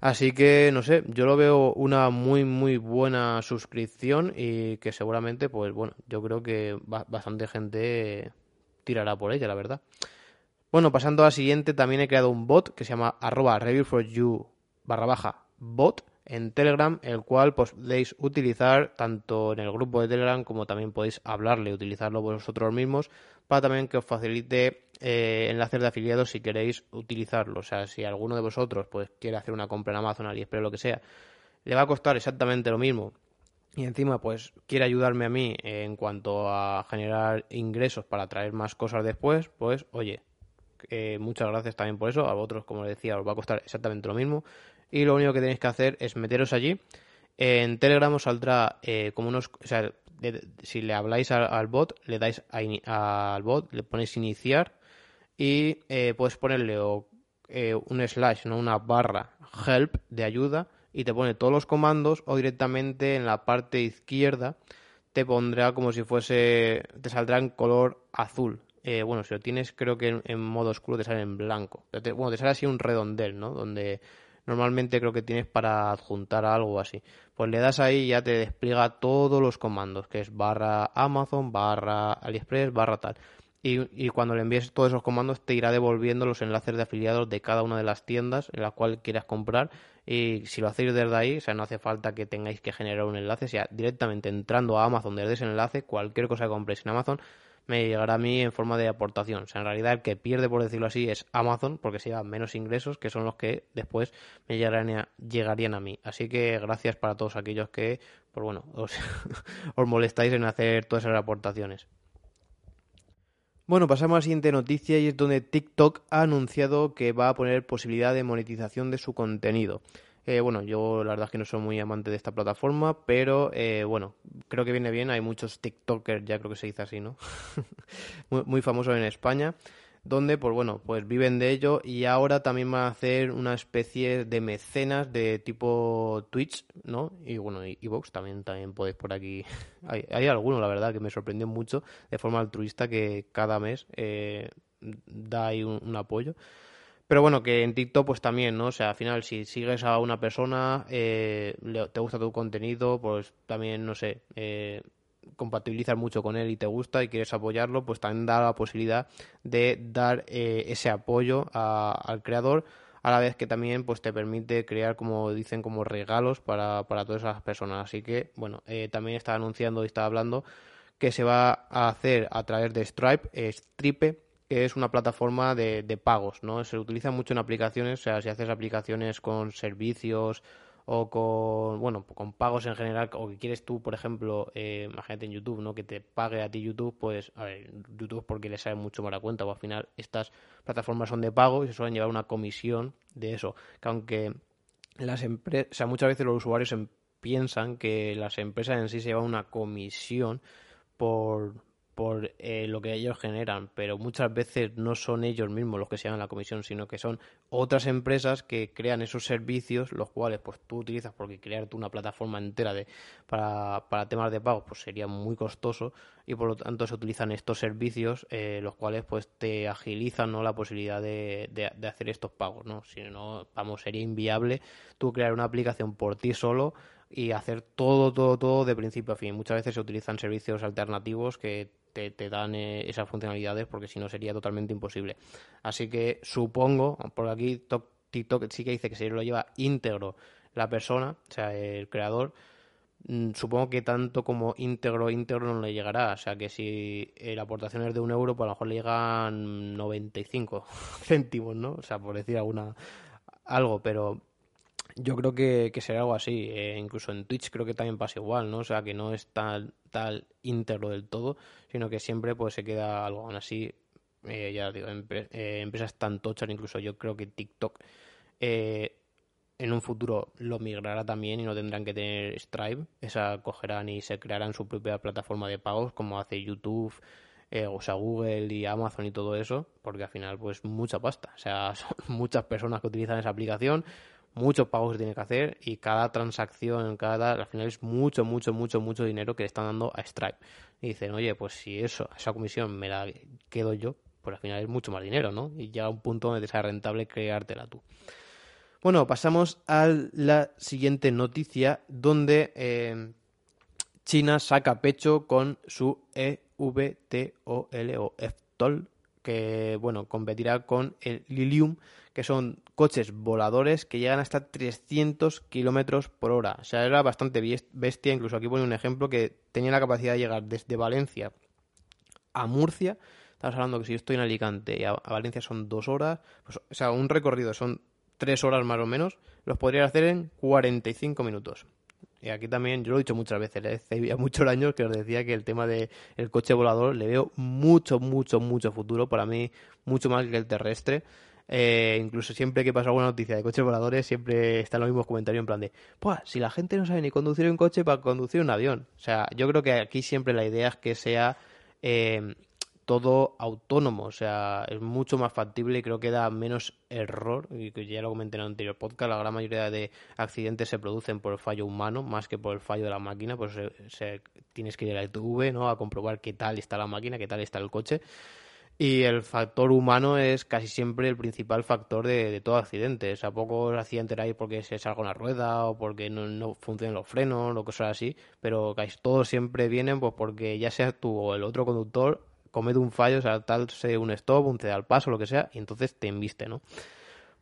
Así que, no sé, yo lo veo una muy, muy buena suscripción y que seguramente, pues bueno, yo creo que bastante gente tirará por ella, la verdad. Bueno, pasando a la siguiente, también he creado un bot que se llama arroba review for you barra baja bot en Telegram, el cual pues, podéis utilizar tanto en el grupo de Telegram como también podéis hablarle, utilizarlo vosotros mismos para también que os facilite eh, enlaces de afiliados si queréis utilizarlo. O sea, si alguno de vosotros pues quiere hacer una compra en Amazon, AliExpress, lo que sea, le va a costar exactamente lo mismo y encima pues quiere ayudarme a mí en cuanto a generar ingresos para traer más cosas después, pues oye, eh, muchas gracias también por eso. A vosotros, como les decía, os va a costar exactamente lo mismo y lo único que tenéis que hacer es meteros allí. En Telegram os saldrá eh, como unos... O sea, si le habláis al, bot, le dais al bot, le ponéis iniciar y eh, puedes ponerle eh, un slash, no una barra help de ayuda y te pone todos los comandos o directamente en la parte izquierda te pondrá como si fuese, te saldrá en color azul. bueno, si lo tienes creo que en, modo oscuro te sale en blanco. bueno, te sale así un redondel, ¿no? Donde normalmente creo que tienes para adjuntar algo así. Pues le das ahí y ya te despliega todos los comandos, que es barra Amazon, barra AliExpress, barra tal. Y, cuando le envíes todos esos comandos te irá devolviendo los enlaces de afiliados de cada una de las tiendas en las cuales quieras comprar y si lo hacéis desde ahí, o sea, no hace falta que tengáis que generar un enlace, o sea, directamente entrando a Amazon desde ese enlace, cualquier cosa que compréis en Amazon me llegará a mí en forma de aportación. O sea, en realidad el que pierde, por decirlo así, es Amazon, porque se lleva menos ingresos, que son los que después me llegarían a, llegarían a mí. Así que gracias para todos aquellos que, pues bueno, os, os molestáis en hacer todas esas aportaciones. Bueno, pasamos a la siguiente noticia y es donde TikTok ha anunciado que va a poner posibilidad de monetización de su contenido. Eh, bueno, yo la verdad es que no soy muy amante de esta plataforma, pero eh, bueno, creo que viene bien. Hay muchos TikTokers, ya creo que se dice así, ¿no? muy, muy famosos en España donde pues bueno, pues viven de ello y ahora también van a hacer una especie de mecenas de tipo Twitch, ¿no? Y bueno, y Vox también, también podéis por aquí. hay, hay alguno, la verdad, que me sorprendió mucho de forma altruista que cada mes eh, da ahí un apoyo. Pero bueno, que en TikTok pues también, ¿no? O sea, al final si sigues a una persona, eh, te gusta tu contenido, pues también, no sé, eh, compatibilizas mucho con él y te gusta y quieres apoyarlo, pues también da la posibilidad de dar eh, ese apoyo al creador a la vez que también pues te permite crear como dicen como regalos para, para todas esas personas así que bueno también está anunciando y está hablando que se va a hacer a través de Stripe Stripe que es una plataforma de, de pagos, ¿no? Se utiliza mucho en aplicaciones, o sea, si haces aplicaciones con servicios o con, bueno, con pagos en general, o que quieres tú, por ejemplo, eh, imagínate en YouTube, ¿no? Que te pague a ti YouTube, pues, a ver, YouTube porque le sale mucho más cuenta, o al final estas plataformas son de pago y se suelen llevar una comisión de eso, que aunque las empresas, o sea, muchas veces los usuarios piensan que las empresas en sí se llevan una comisión por, por eh, lo que ellos generan, pero muchas veces no son ellos mismos los que se llaman la comisión, sino que son otras empresas que crean esos servicios, los cuales pues tú utilizas porque crear una plataforma entera de para, para temas de pago pues sería muy costoso y por lo tanto se utilizan estos servicios eh, los cuales pues te agilizan no la posibilidad de, de, de hacer estos pagos, ¿no? Si no, vamos, sería inviable tú crear una aplicación por ti solo y hacer todo, todo, todo de principio a fin. Muchas veces se utilizan servicios alternativos que te, te dan eh, esas funcionalidades porque si no sería totalmente imposible. Así que supongo, por aquí TikTok sí que dice que se lo lleva íntegro la persona, o sea, el creador. Mm, supongo que tanto como íntegro, íntegro no le llegará. O sea que si la aportación es de un euro, pues a lo mejor le llegan 95 céntimos, ¿no? O sea, por decir alguna algo, pero yo creo que, será algo así. Eh, incluso en Twitch creo que también pasa igual, ¿no? O sea, que no es tal, tal íntegro del todo, sino que siempre pues se queda algo aún así. Eh, ya digo, eh, empresas tan tochas, incluso yo creo que TikTok en un futuro lo migrará también y no tendrán que tener Stripe. Esa cogerán y se crearán su propia plataforma de pagos, como hace YouTube, o sea, Google y Amazon y todo eso, porque al final, pues mucha pasta. O sea, son muchas personas que utilizan esa aplicación muchos pagos que tiene que hacer y cada transacción, cada, al final es mucho, mucho, mucho, mucho dinero que le están dando a Stripe. Y dicen, oye, pues si eso, esa comisión me la quedo yo, pues al final es mucho más dinero, ¿no? Y llega un punto donde sea rentable creártela tú. Bueno, pasamos a la siguiente noticia donde eh, China saca pecho con su EVTOL o EFTOL, que bueno, competirá con el Lilium que son coches voladores que llegan hasta 300 kilómetros por hora. O sea, era bastante bestia. Incluso aquí pone un ejemplo que tenía la capacidad de llegar desde Valencia a Murcia. Estamos hablando que si yo estoy en Alicante y a, Valencia son dos horas, pues, o sea, un recorrido son tres horas más o menos, los podría hacer en 45 minutos. Y aquí también, yo lo he dicho muchas veces, hace muchos años que os decía que el tema del el coche volador le veo mucho, mucho, mucho futuro. Para mí, mucho más que el terrestre. Eh, incluso siempre que pasa alguna noticia de coches voladores, siempre están los mismos comentarios en plan de, pues si la gente no sabe ni conducir un coche para conducir un avión. O sea, yo creo que aquí siempre la idea es que sea eh, todo autónomo, o sea, es mucho más factible y creo que da menos error, y que ya lo comenté en el anterior podcast, la gran mayoría de accidentes se producen por el fallo humano más que por el fallo de la máquina, pues tienes que ir a la ITV, ¿no? A comprobar qué tal está la máquina, qué tal está el coche. Y el factor humano es casi siempre el principal factor de, todo accidente. O sea, pocos accidentes hay porque se salga una rueda o porque no, no funcionan los frenos o cosas así, pero casi todos siempre vienen pues porque ya sea tú o el otro conductor comete un fallo, o sea, tal sea un stop, un ceda al paso, lo que sea, y entonces te embiste, ¿no?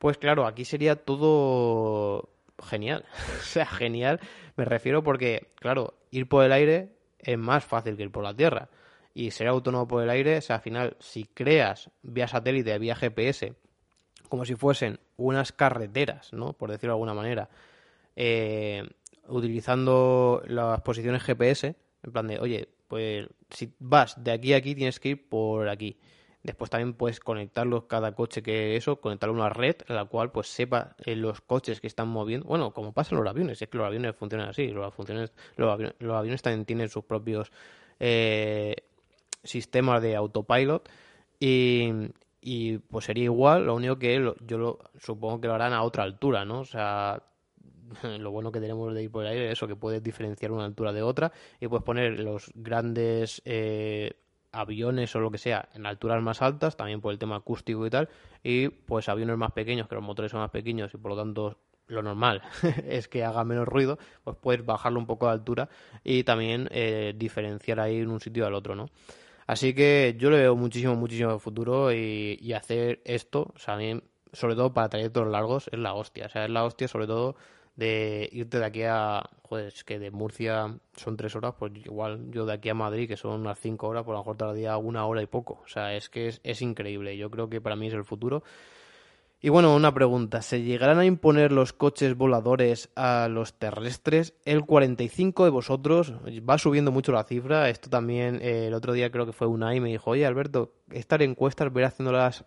Pues claro, aquí sería todo genial. o sea, genial me refiero porque, claro, ir por el aire es más fácil que ir por la tierra y ser autónomo por el aire, o sea, al final, si creas vía satélite, vía GPS, como si fuesen unas carreteras, ¿no? Por decirlo de alguna manera, eh, utilizando las posiciones GPS, en plan de, oye, pues si vas de aquí a aquí, tienes que ir por aquí. Después también puedes conectarlos cada coche que eso, conectarlo a una red en la cual pues sepa eh, los coches que están moviendo. Bueno, como pasa en los aviones, es que los aviones funcionan así. Los, aviones, los aviones también tienen sus propios eh, sistema de autopilot y, y pues sería igual, lo único que yo lo, supongo que lo harán a otra altura, ¿no? O sea, lo bueno que tenemos de ir por el aire es eso, que puedes diferenciar una altura de otra y puedes poner los grandes eh, aviones o lo que sea en alturas más altas, también por el tema acústico y tal, y pues aviones más pequeños, que los motores son más pequeños y por lo tanto lo normal es que haga menos ruido, pues puedes bajarlo un poco de altura y también eh, diferenciar ahí en un sitio al otro, ¿no? Así que yo le veo muchísimo, muchísimo futuro y, hacer esto, o sobre todo para trayectos largos, es la hostia. O sea, es la hostia sobre todo de irte de aquí a, joder, es que de Murcia son tres horas, pues igual yo de aquí a Madrid, que son unas cinco horas, por lo mejor tardaría una hora y poco. O sea, es que es, es increíble. Yo creo que para mí es el futuro. Y bueno, una pregunta, ¿se llegarán a imponer los coches voladores a los terrestres? El 45 de vosotros, va subiendo mucho la cifra, esto también eh, el otro día creo que fue una y me dijo, oye Alberto, estas encuestas ver haciéndolas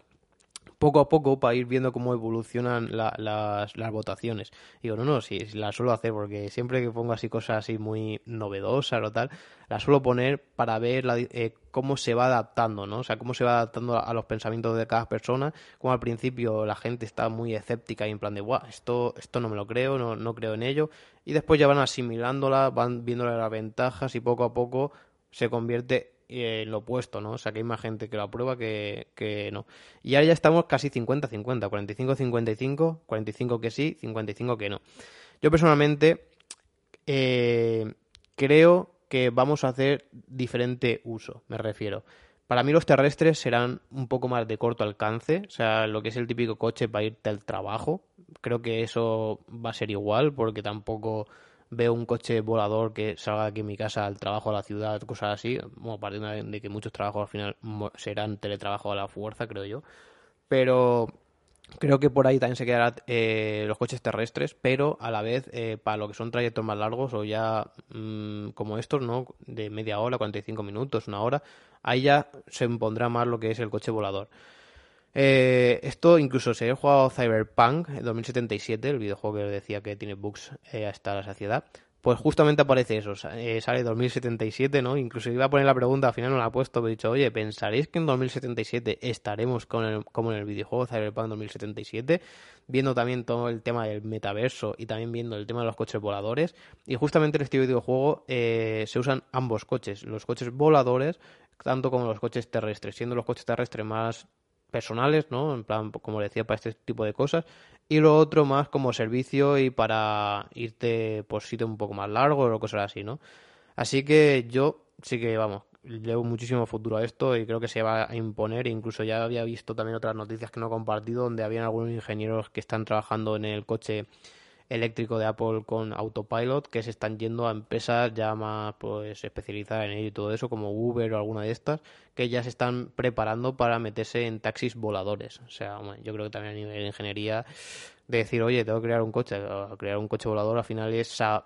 poco a poco para ir viendo cómo evolucionan las, las, votaciones. Digo, no, no, sí, las suelo hacer porque siempre que pongo así cosas así muy novedosas o tal, las suelo poner para ver eh, cómo se va adaptando, ¿no? O sea, cómo se va adaptando a, los pensamientos de cada persona. Como al principio la gente está muy escéptica y en plan de, guau, esto, esto no me lo creo, no, no creo en ello. Y después ya van asimilándola, van viéndole las ventajas y poco a poco se convierte en lo opuesto, ¿no? O sea, que hay más gente que lo aprueba que, que no. Y ahora ya estamos casi 50-50, 45-55, 45 que sí, 55 que no. Yo personalmente eh, creo que vamos a hacer diferente uso, me refiero. Para mí los terrestres serán un poco más de corto alcance, o sea, lo que es el típico coche para irte al trabajo. Creo que eso va a ser igual, porque tampoco veo un coche volador que salga aquí en mi casa al trabajo, a la ciudad, cosas así. Bueno, partiendo de que muchos trabajos al final serán teletrabajo a la fuerza, creo yo. Pero Creo que por ahí también se quedarán eh, los coches terrestres, pero a la vez eh, para lo que son trayectos más largos o ya mm, como estos, ¿no? De media hora, 45 minutos, una hora, ahí ya se impondrá más lo que es el coche volador. Eh, esto incluso se he jugado Cyberpunk 2077, el videojuego que decía que tiene bugs hasta la saciedad. Pues justamente aparece eso, eh, sale 2077, ¿no? Incluso iba a poner la pregunta, al final no la he puesto, pero he dicho, oye, ¿pensaréis que en 2077 estaremos con el, como en el videojuego Cyberpunk 2077? Viendo también todo el tema del metaverso y también viendo el tema de los coches voladores. Y justamente en este videojuego eh, se usan ambos coches, los coches voladores, tanto como los coches terrestres, siendo los coches terrestres más personales, ¿no? En plan, como decía, para este tipo de cosas. Y lo otro más como servicio y para irte por sitio un poco más largo o cosas así, ¿no? Así que yo sí que, vamos, llevo muchísimo futuro a esto y creo que se va a imponer. Incluso ya había visto también otras noticias que no he compartido donde habían algunos ingenieros que están trabajando en el coche eléctrico de Apple con Autopilot que se están yendo a empresas ya más pues especializadas en ello y todo eso como Uber o alguna de estas que ya se están preparando para meterse en taxis voladores. O sea yo creo que también a nivel de ingeniería de decir oye tengo que crear un coche crear un coche volador al final esa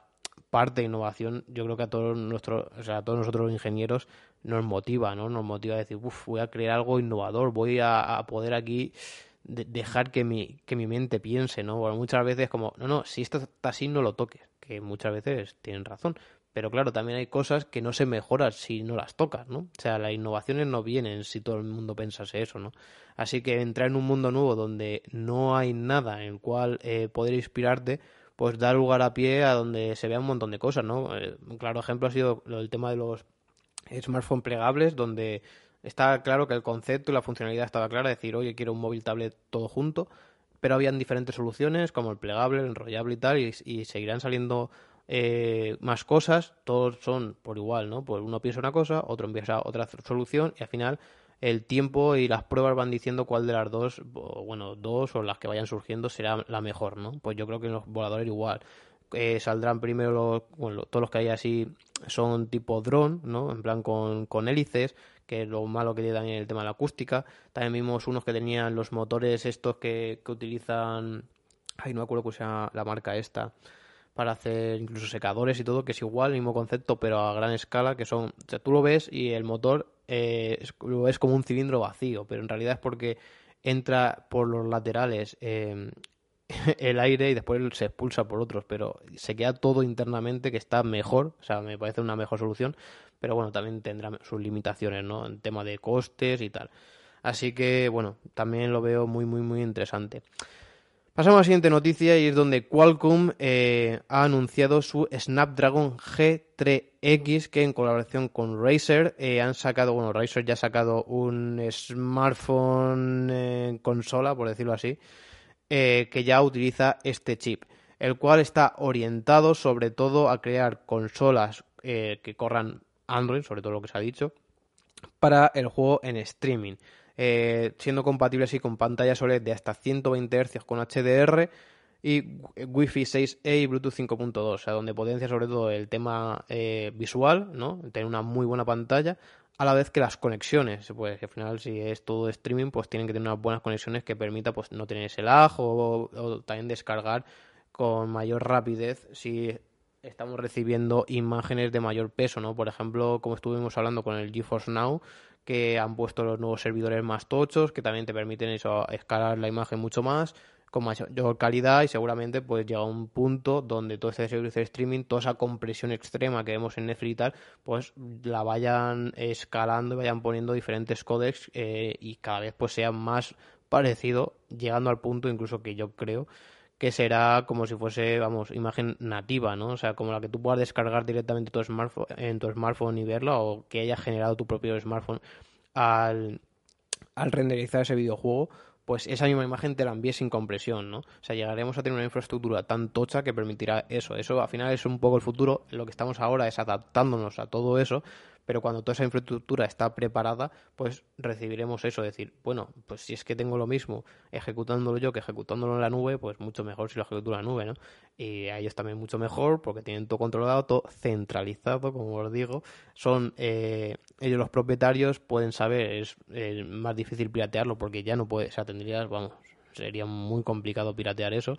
parte de innovación yo creo que a todos nuestros o sea a todos nosotros los ingenieros nos motiva no nos motiva a decir uff voy a crear algo innovador voy a poder aquí dejar que mi, que mi mente piense, ¿no? Bueno, muchas veces como, no, no, si esto está así no lo toques, que muchas veces tienen razón. Pero claro, también hay cosas que no se mejoran si no las tocas, ¿no? O sea, las innovaciones no vienen si todo el mundo pensase eso, ¿no? Así que entrar en un mundo nuevo donde no hay nada en el cual eh, poder inspirarte, pues da lugar a pie a donde se vea un montón de cosas, ¿no? Eh, un claro ejemplo ha sido el tema de los smartphones plegables, donde Está claro que el concepto y la funcionalidad estaba clara, decir, oye, quiero un móvil tablet todo junto, pero habían diferentes soluciones como el plegable, el enrollable y tal, y, seguirán saliendo eh, más cosas, todos son por igual, ¿no? Pues uno piensa una cosa, otro empieza otra solución y al final el tiempo y las pruebas van diciendo cuál de las dos, bueno, dos o las que vayan surgiendo será la mejor, ¿no? Pues yo creo que en los voladores igual. Eh, saldrán primero los, bueno, todos los que hay así son tipo dron, ¿no? En plan con, con hélices, que lo malo que tiene también el tema de la acústica. También vimos unos que tenían los motores estos que, que utilizan, ay, no me acuerdo cuál sea la marca esta, para hacer incluso secadores y todo, que es igual, mismo concepto, pero a gran escala, que son, o sea, tú lo ves y el motor eh, es, lo ves como un cilindro vacío, pero en realidad es porque entra por los laterales eh, el aire y después se expulsa por otros, pero se queda todo internamente que está mejor, o sea, me parece una mejor solución, pero bueno, también tendrá sus limitaciones, ¿no? En tema de costes y tal. Así que, bueno, también lo veo muy, muy, muy interesante. Pasamos a la siguiente noticia y es donde Qualcomm eh, ha anunciado su Snapdragon G3X que en colaboración con Razer eh, han sacado, bueno, Razer ya ha sacado un smartphone eh, consola, por decirlo así, que ya utiliza este chip, el cual está orientado sobre todo a crear consolas que corran Android, sobre todo lo que se ha dicho, para el juego en streaming. Eh, siendo compatible así con pantallas OLED de hasta 120 Hz con HDR y Wi-Fi 6E y Bluetooth 5.2, o sea, donde potencia sobre todo el tema eh, visual, ¿no? Tener una muy buena pantalla, a la vez que las conexiones, pues al final si es todo streaming, pues tienen que tener unas buenas conexiones que permita pues no tener ese lag o, o también descargar con mayor rapidez si estamos recibiendo imágenes de mayor peso, ¿no? Por ejemplo, como estuvimos hablando con el GeForce Now, que han puesto los nuevos servidores más tochos, que también te permiten eso, escalar la imagen mucho más, con mayor calidad y seguramente pues llega un punto donde todo este servicio de streaming, toda esa compresión extrema que vemos en Netflix y tal, pues la vayan escalando y vayan poniendo diferentes códecs eh, y cada vez pues sea más parecido, llegando al punto incluso que yo creo que será como si fuese, vamos, imagen nativa, ¿no? O sea, como la que tú puedas descargar directamente tu smartphone, en tu smartphone y verla, o que hayas generado tu propio smartphone al, al renderizar ese videojuego, pues esa misma imagen te la envíe sin compresión, ¿no? O sea, llegaremos a tener una infraestructura tan tocha que permitirá eso. Eso al final es un poco el futuro. Lo que estamos ahora es adaptándonos a todo eso, pero cuando toda esa infraestructura está preparada, pues recibiremos eso, decir, bueno, pues si es que tengo lo mismo ejecutándolo yo que ejecutándolo en la nube, pues mucho mejor si lo ejecuto en la nube, ¿no? Y a ellos también mucho mejor porque tienen todo controlado, todo centralizado, como os digo, son eh, ellos los propietarios, pueden saber, es más difícil piratearlo porque ya no puede, o sea, tendrías, vamos, sería muy complicado piratear eso.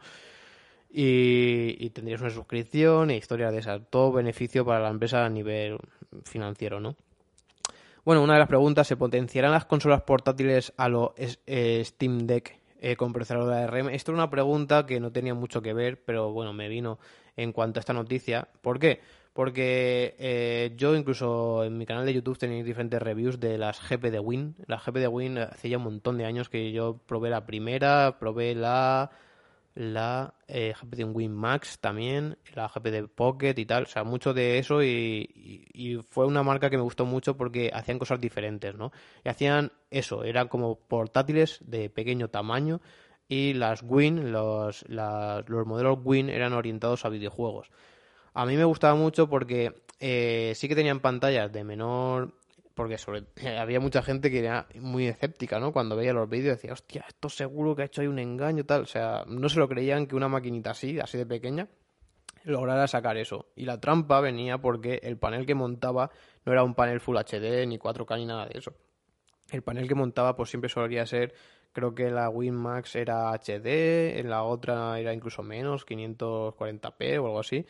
Y, tendrías una suscripción e historias de esas. Todo beneficio para la empresa a nivel financiero, ¿no? Bueno, una de las preguntas, ¿se potenciarán las consolas portátiles a lo eh, Steam Deck eh, con procesador de ARM? Esto es una pregunta que no tenía mucho que ver, pero bueno, me vino en cuanto a esta noticia. ¿Por qué? Porque eh, yo incluso en mi canal de YouTube tenéis diferentes reviews de las GP de Win. Las GP de Win hace ya un montón de años que yo probé la primera, probé la la eh, GP de Win Max también, la GP de Pocket y tal, o sea, mucho de eso y, fue una marca que me gustó mucho porque hacían cosas diferentes, ¿no? Y hacían eso, eran como portátiles de pequeño tamaño y las Win, los, los modelos Win eran orientados a videojuegos. A mí me gustaba mucho porque eh, sí que tenían pantallas de menor porque sobre, había mucha gente que era muy escéptica, ¿no? Cuando veía los vídeos decía, hostia, esto seguro que ha hecho ahí un engaño, tal. O sea, no se lo creían que una maquinita así, así de pequeña, lograra sacar eso. Y la trampa venía porque el panel que montaba no era un panel Full HD, ni 4K, ni nada de eso. El panel que montaba, pues siempre solía ser, creo que la WinMax era HD, en la otra era incluso menos, 540p o algo así.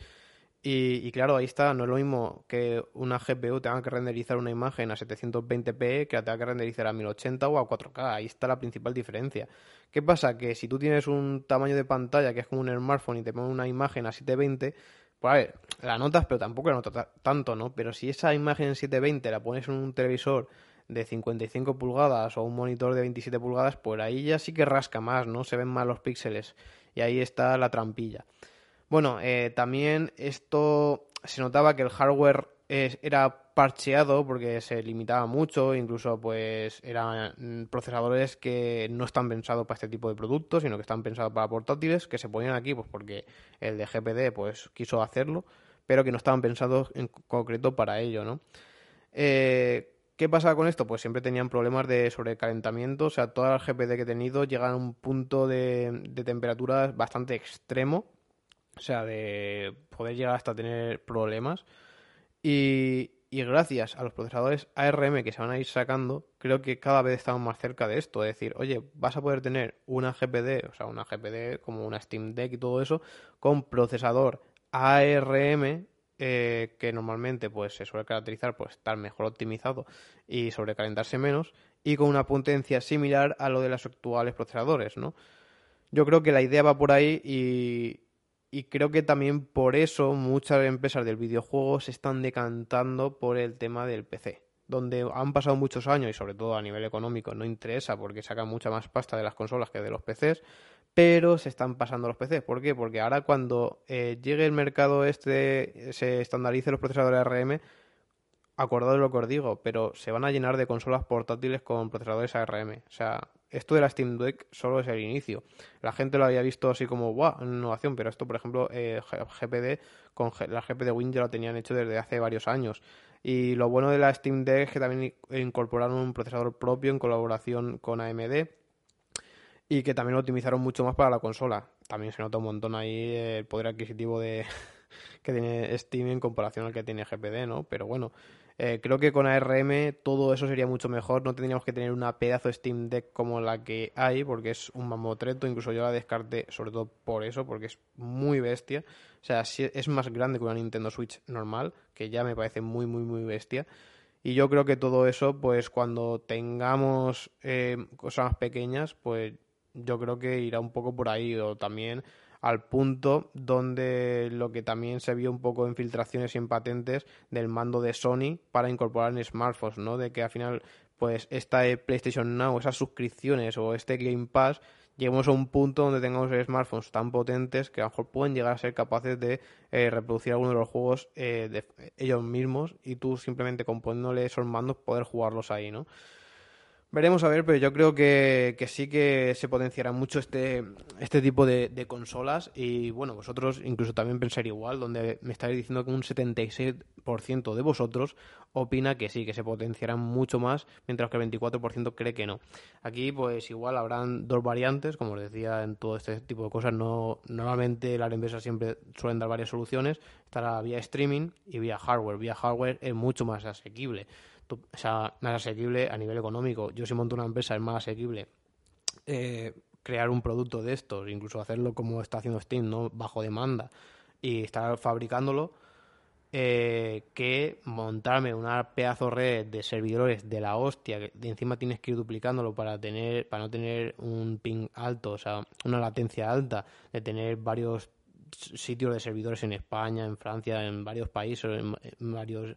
Y, claro, ahí está, no es lo mismo que una GPU tenga que renderizar una imagen a 720p que la tenga que renderizar a 1080 o a 4K. Ahí está la principal diferencia. ¿Qué pasa? Que si tú tienes un tamaño de pantalla que es como un smartphone y te pones una imagen a 720, pues a ver, la notas, pero tampoco la notas tanto, ¿no? Pero si esa imagen en 720 la pones en un televisor de 55 pulgadas o un monitor de 27 pulgadas, pues ahí ya sí que rasca más, ¿no? Se ven más los píxeles. Y ahí está la trampilla. Bueno, eh, también esto se notaba que el hardware era parcheado porque se limitaba mucho, incluso pues eran procesadores que no están pensados para este tipo de productos, sino que están pensados para portátiles, que se ponían aquí pues porque el de GPD pues quiso hacerlo, pero que no estaban pensados en concreto para ello, ¿no? Eh, ¿Qué pasa con esto? Pues siempre tenían problemas de sobrecalentamiento, o sea, todas las GPD que he tenido llegan a un punto de, de temperatura bastante extremo, o sea, de poder llegar hasta tener problemas. Y, gracias a los procesadores ARM que se van a ir sacando, creo que cada vez estamos más cerca de esto. Es decir, oye, vas a poder tener una GPD, o sea, una GPD como una Steam Deck y todo eso, con procesador ARM eh, que normalmente pues se suele caracterizar por estar mejor optimizado y sobrecalentarse menos y con una potencia similar a lo de los actuales procesadores, ¿no? Yo creo que la idea va por ahí y, y creo que también por eso muchas empresas del videojuego se están decantando por el tema del PC. Donde han pasado muchos años y sobre todo a nivel económico no interesa porque sacan mucha más pasta de las consolas que de los PCs, pero se están pasando los PCs. ¿Por qué? Porque ahora cuando eh, llegue el mercado este, se estandarice los procesadores ARM, acordado lo que os digo, pero se van a llenar de consolas portátiles con procesadores ARM. O sea, esto de la Steam Deck solo es el inicio. La gente lo había visto así como, ¡guau! Innovación, pero esto, por ejemplo, eh, GPD, con la GPD Win ya lo tenían hecho desde hace varios años. Y lo bueno de la Steam Deck es que también incorporaron un procesador propio en colaboración con AMD y que también lo optimizaron mucho más para la consola. También se nota un montón ahí el poder adquisitivo de que tiene Steam en comparación al que tiene GPD, ¿no? Pero bueno, eh, creo que con ARM todo eso sería mucho mejor. No tendríamos que tener una pedazo Steam Deck como la que hay, porque es un mamotreto. Incluso yo la descarté, sobre todo por eso, porque es muy bestia. O sea, es más grande que una Nintendo Switch normal, que ya me parece muy, muy, muy bestia. Y yo creo que todo eso, pues cuando tengamos eh, cosas más pequeñas, pues yo creo que irá un poco por ahí. O también al punto donde lo que también se vio un poco en filtraciones y en patentes del mando de Sony para incorporar en smartphones, ¿no? De que al final, pues esta PlayStation Now, esas suscripciones o este Game Pass, lleguemos a un punto donde tengamos smartphones tan potentes que a lo mejor pueden llegar a ser capaces de eh, reproducir algunos de los juegos eh, de ellos mismos y tú simplemente componiéndole esos mandos poder jugarlos ahí, ¿no? Veremos a ver, pero yo creo que, sí que se potenciará mucho este, este tipo de, consolas y bueno, vosotros incluso también pensar igual, donde me estáis diciendo que un 76% de vosotros opina que sí, que se potenciarán mucho más, mientras que el 24% cree que no. Aquí pues igual habrán dos variantes, como os decía, en todo este tipo de cosas, no normalmente las empresas siempre suelen dar varias soluciones, estará vía streaming y vía hardware. Vía hardware es mucho más asequible o sea, más asequible a nivel económico. Yo si monto una empresa es más asequible eh, crear un producto de estos, incluso hacerlo como está haciendo Steam, ¿no? Bajo demanda y estar fabricándolo, eh, que montarme una pedazo red de servidores de la hostia, que de encima tienes que ir duplicándolo para tener, para no tener un ping alto, o sea, una latencia alta, de tener varios sitios de servidores en España, en Francia, en varios países, en, varios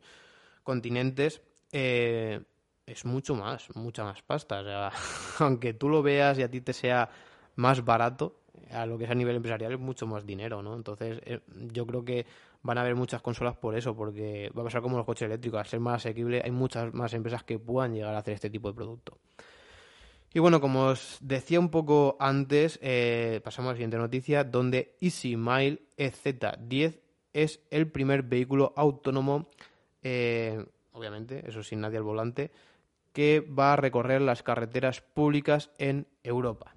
continentes, eh, es mucho más, mucha más pasta. O sea, aunque tú lo veas y a ti te sea más barato, a lo que es a nivel empresarial es mucho más dinero, ¿no? Entonces, eh, yo creo que van a haber muchas consolas por eso, porque va a pasar como los coches eléctricos, al ser más asequible, hay muchas más empresas que puedan llegar a hacer este tipo de producto. Y bueno, como os decía un poco antes, eh, pasamos a la siguiente noticia, donde EasyMile EZ10 es el primer vehículo autónomo, eh, obviamente, eso sin nadie al volante, que va a recorrer las carreteras públicas en Europa.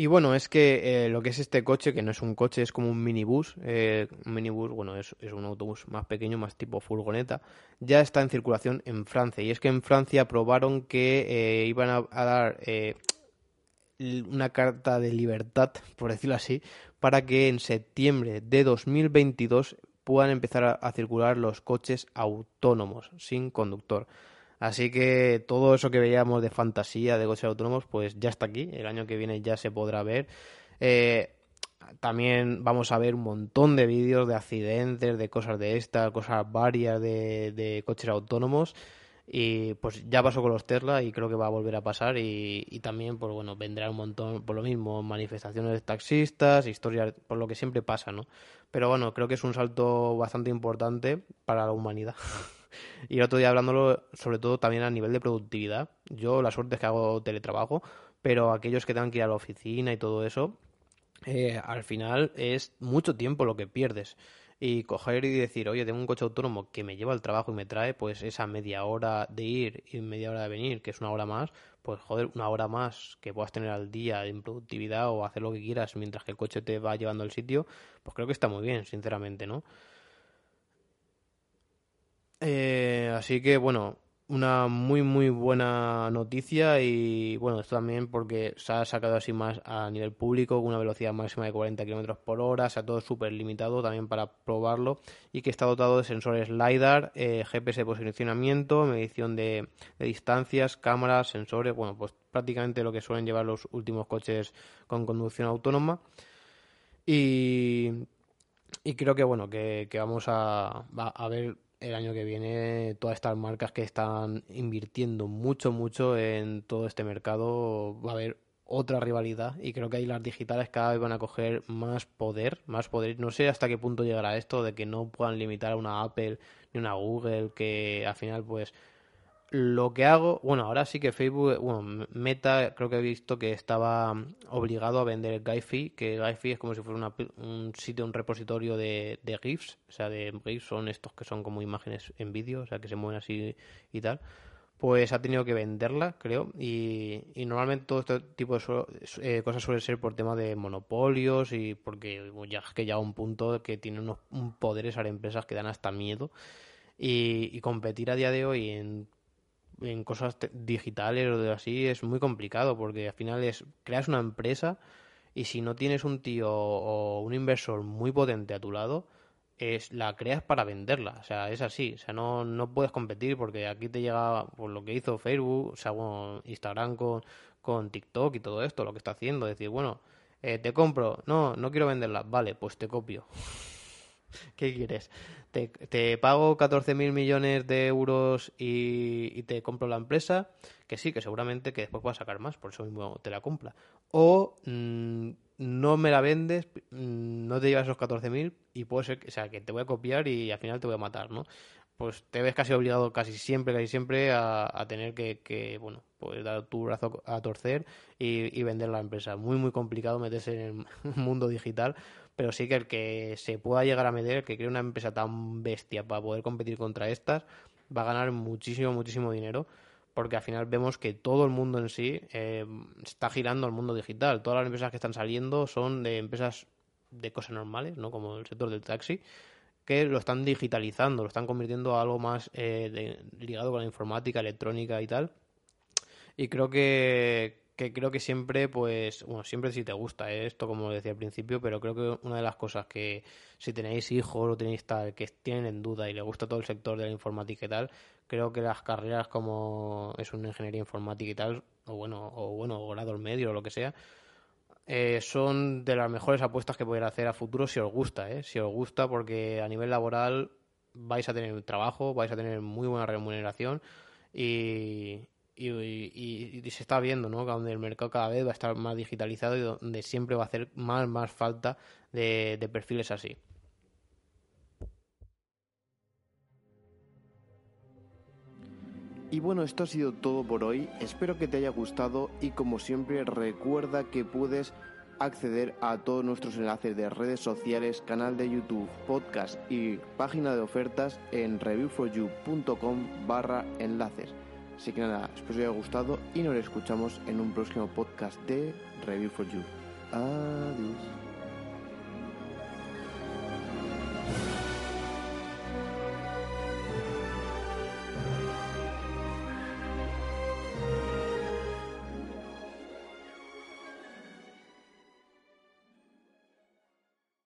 Y bueno, es que eh, lo que es este coche, que no es un coche, es como un minibús. Eh, un minibús, bueno, es, un autobús más pequeño, más tipo furgoneta. Ya está en circulación en Francia. Y es que en Francia probaron que eh, iban a, dar una carta de libertad, por decirlo así, para que en septiembre de 2022 puedan empezar a circular los coches autónomos, sin conductor. Así que todo eso que veíamos de fantasía de coches autónomos, pues ya está aquí. El año que viene ya se podrá ver. Eh, también vamos a ver un montón de vídeos de accidentes, de cosas de estas, cosas varias de, coches autónomos. Y pues ya pasó con los Tesla y creo que va a volver a pasar. Y, y también, pues bueno, vendrá un montón, por lo mismo, manifestaciones de taxistas, historias, por lo que siempre pasa, ¿no? Pero bueno, creo que es un salto bastante importante para la humanidad. Y el otro día hablándolo sobre todo también a nivel de productividad. Yo la suerte es que hago teletrabajo, pero aquellos que tengan que ir a la oficina y todo eso, eh, al final es mucho tiempo lo que pierdes. Y coger y decir, oye, tengo un coche autónomo que me lleva al trabajo y me trae pues esa media hora de ir y media hora de venir, que es una hora más, pues joder, una hora más que puedas tener al día en productividad o hacer lo que quieras mientras que el coche te va llevando al sitio, pues creo que está muy bien, sinceramente, ¿no? Eh, así que bueno, una muy muy buena noticia y bueno, esto también porque se ha sacado así más a nivel público con una velocidad máxima de 40 km por hora, se ha todo súper limitado también para probarlo y que está dotado de sensores LiDAR, eh, GPS de posicionamiento, medición de, distancias, cámaras, sensores, bueno, pues prácticamente lo que suelen llevar los últimos coches con conducción autónoma. Y, y creo que bueno, que, vamos a, a ver el año que viene todas estas marcas que están invirtiendo mucho, mucho en todo este mercado, va a haber otra rivalidad y creo que ahí las digitales cada vez van a coger más poder, más poder. No sé hasta qué punto llegará esto de que no puedan limitar a una Apple ni una Google, que al final pues lo que hago, bueno, ahora sí que Facebook, bueno, Meta creo que he visto que estaba obligado a vender GIFI, que GIFI es como si fuera un sitio, un repositorio de, GIFs, o sea, de GIFs son estos que son como imágenes en vídeo, o sea, que se mueven así y tal. Pues ha tenido que venderla, creo, y, normalmente todo este tipo de eh, cosas suele ser por tema de monopolios y porque ya que ya un punto que tiene unos un poderes a las empresas que dan hasta miedo. Y, y, competir a día de hoy en en cosas digitales o de así es muy complicado porque al final es creas una empresa y si no tienes un tío o un inversor muy potente a tu lado es la creas para venderla. O sea es así. O sea no, no puedes competir porque aquí te llega por pues, lo que hizo Facebook o sea Instagram con, con TikTok y todo esto lo que está haciendo. Decir bueno eh, te compro. No no quiero venderla. Vale pues te copio. ¿Qué quieres? Te, te pago 14.000 millones de euros y, te compro la empresa, que sí, que seguramente que después puedas sacar más, por eso mismo te la compra. O mm, no me la vendes, mm, no te llevas esos 14.000 y puede ser o sea, que te voy a copiar y al final te voy a matar, ¿no? Pues te ves casi obligado casi siempre, casi siempre a, tener que, que, bueno, pues dar tu brazo a torcer y, y vender la empresa. Muy, muy complicado meterse en el mundo digital pero sí que el que se pueda llegar a meter, que cree una empresa tan bestia para poder competir contra estas, va a ganar muchísimo, muchísimo dinero, porque al final vemos que todo el mundo en sí eh, está girando al mundo digital. Todas las empresas que están saliendo son de empresas de cosas normales, ¿no? Como el sector del taxi, que lo están digitalizando, lo están convirtiendo a algo más eh, ligado con la informática, electrónica y tal. Y creo que, que creo que siempre, pues, bueno, siempre si te gusta ¿eh? esto, como decía al principio, pero creo que una de las cosas que si tenéis hijos o tenéis tal, que tienen en duda y le gusta todo el sector de la informática y tal, creo que las carreras como es una ingeniería informática y tal, o bueno, o bueno, o grado medio o lo que sea, eh, son de las mejores apuestas que podéis hacer a futuro si os gusta, ¿eh? Si os gusta porque a nivel laboral vais a tener trabajo, vais a tener muy buena remuneración y, se está viendo, ¿no? Donde el mercado cada vez va a estar más digitalizado y donde siempre va a hacer más, más falta de, de perfiles así. Y bueno, esto ha sido todo por hoy. Espero que te haya gustado y como siempre recuerda que puedes acceder a todos nuestros enlaces de redes sociales, canal de YouTube, podcast y página de ofertas en reviewforyou.com barra enlaces. Así que nada, espero que os haya gustado y nos escuchamos en un próximo podcast de Review for You. Adiós.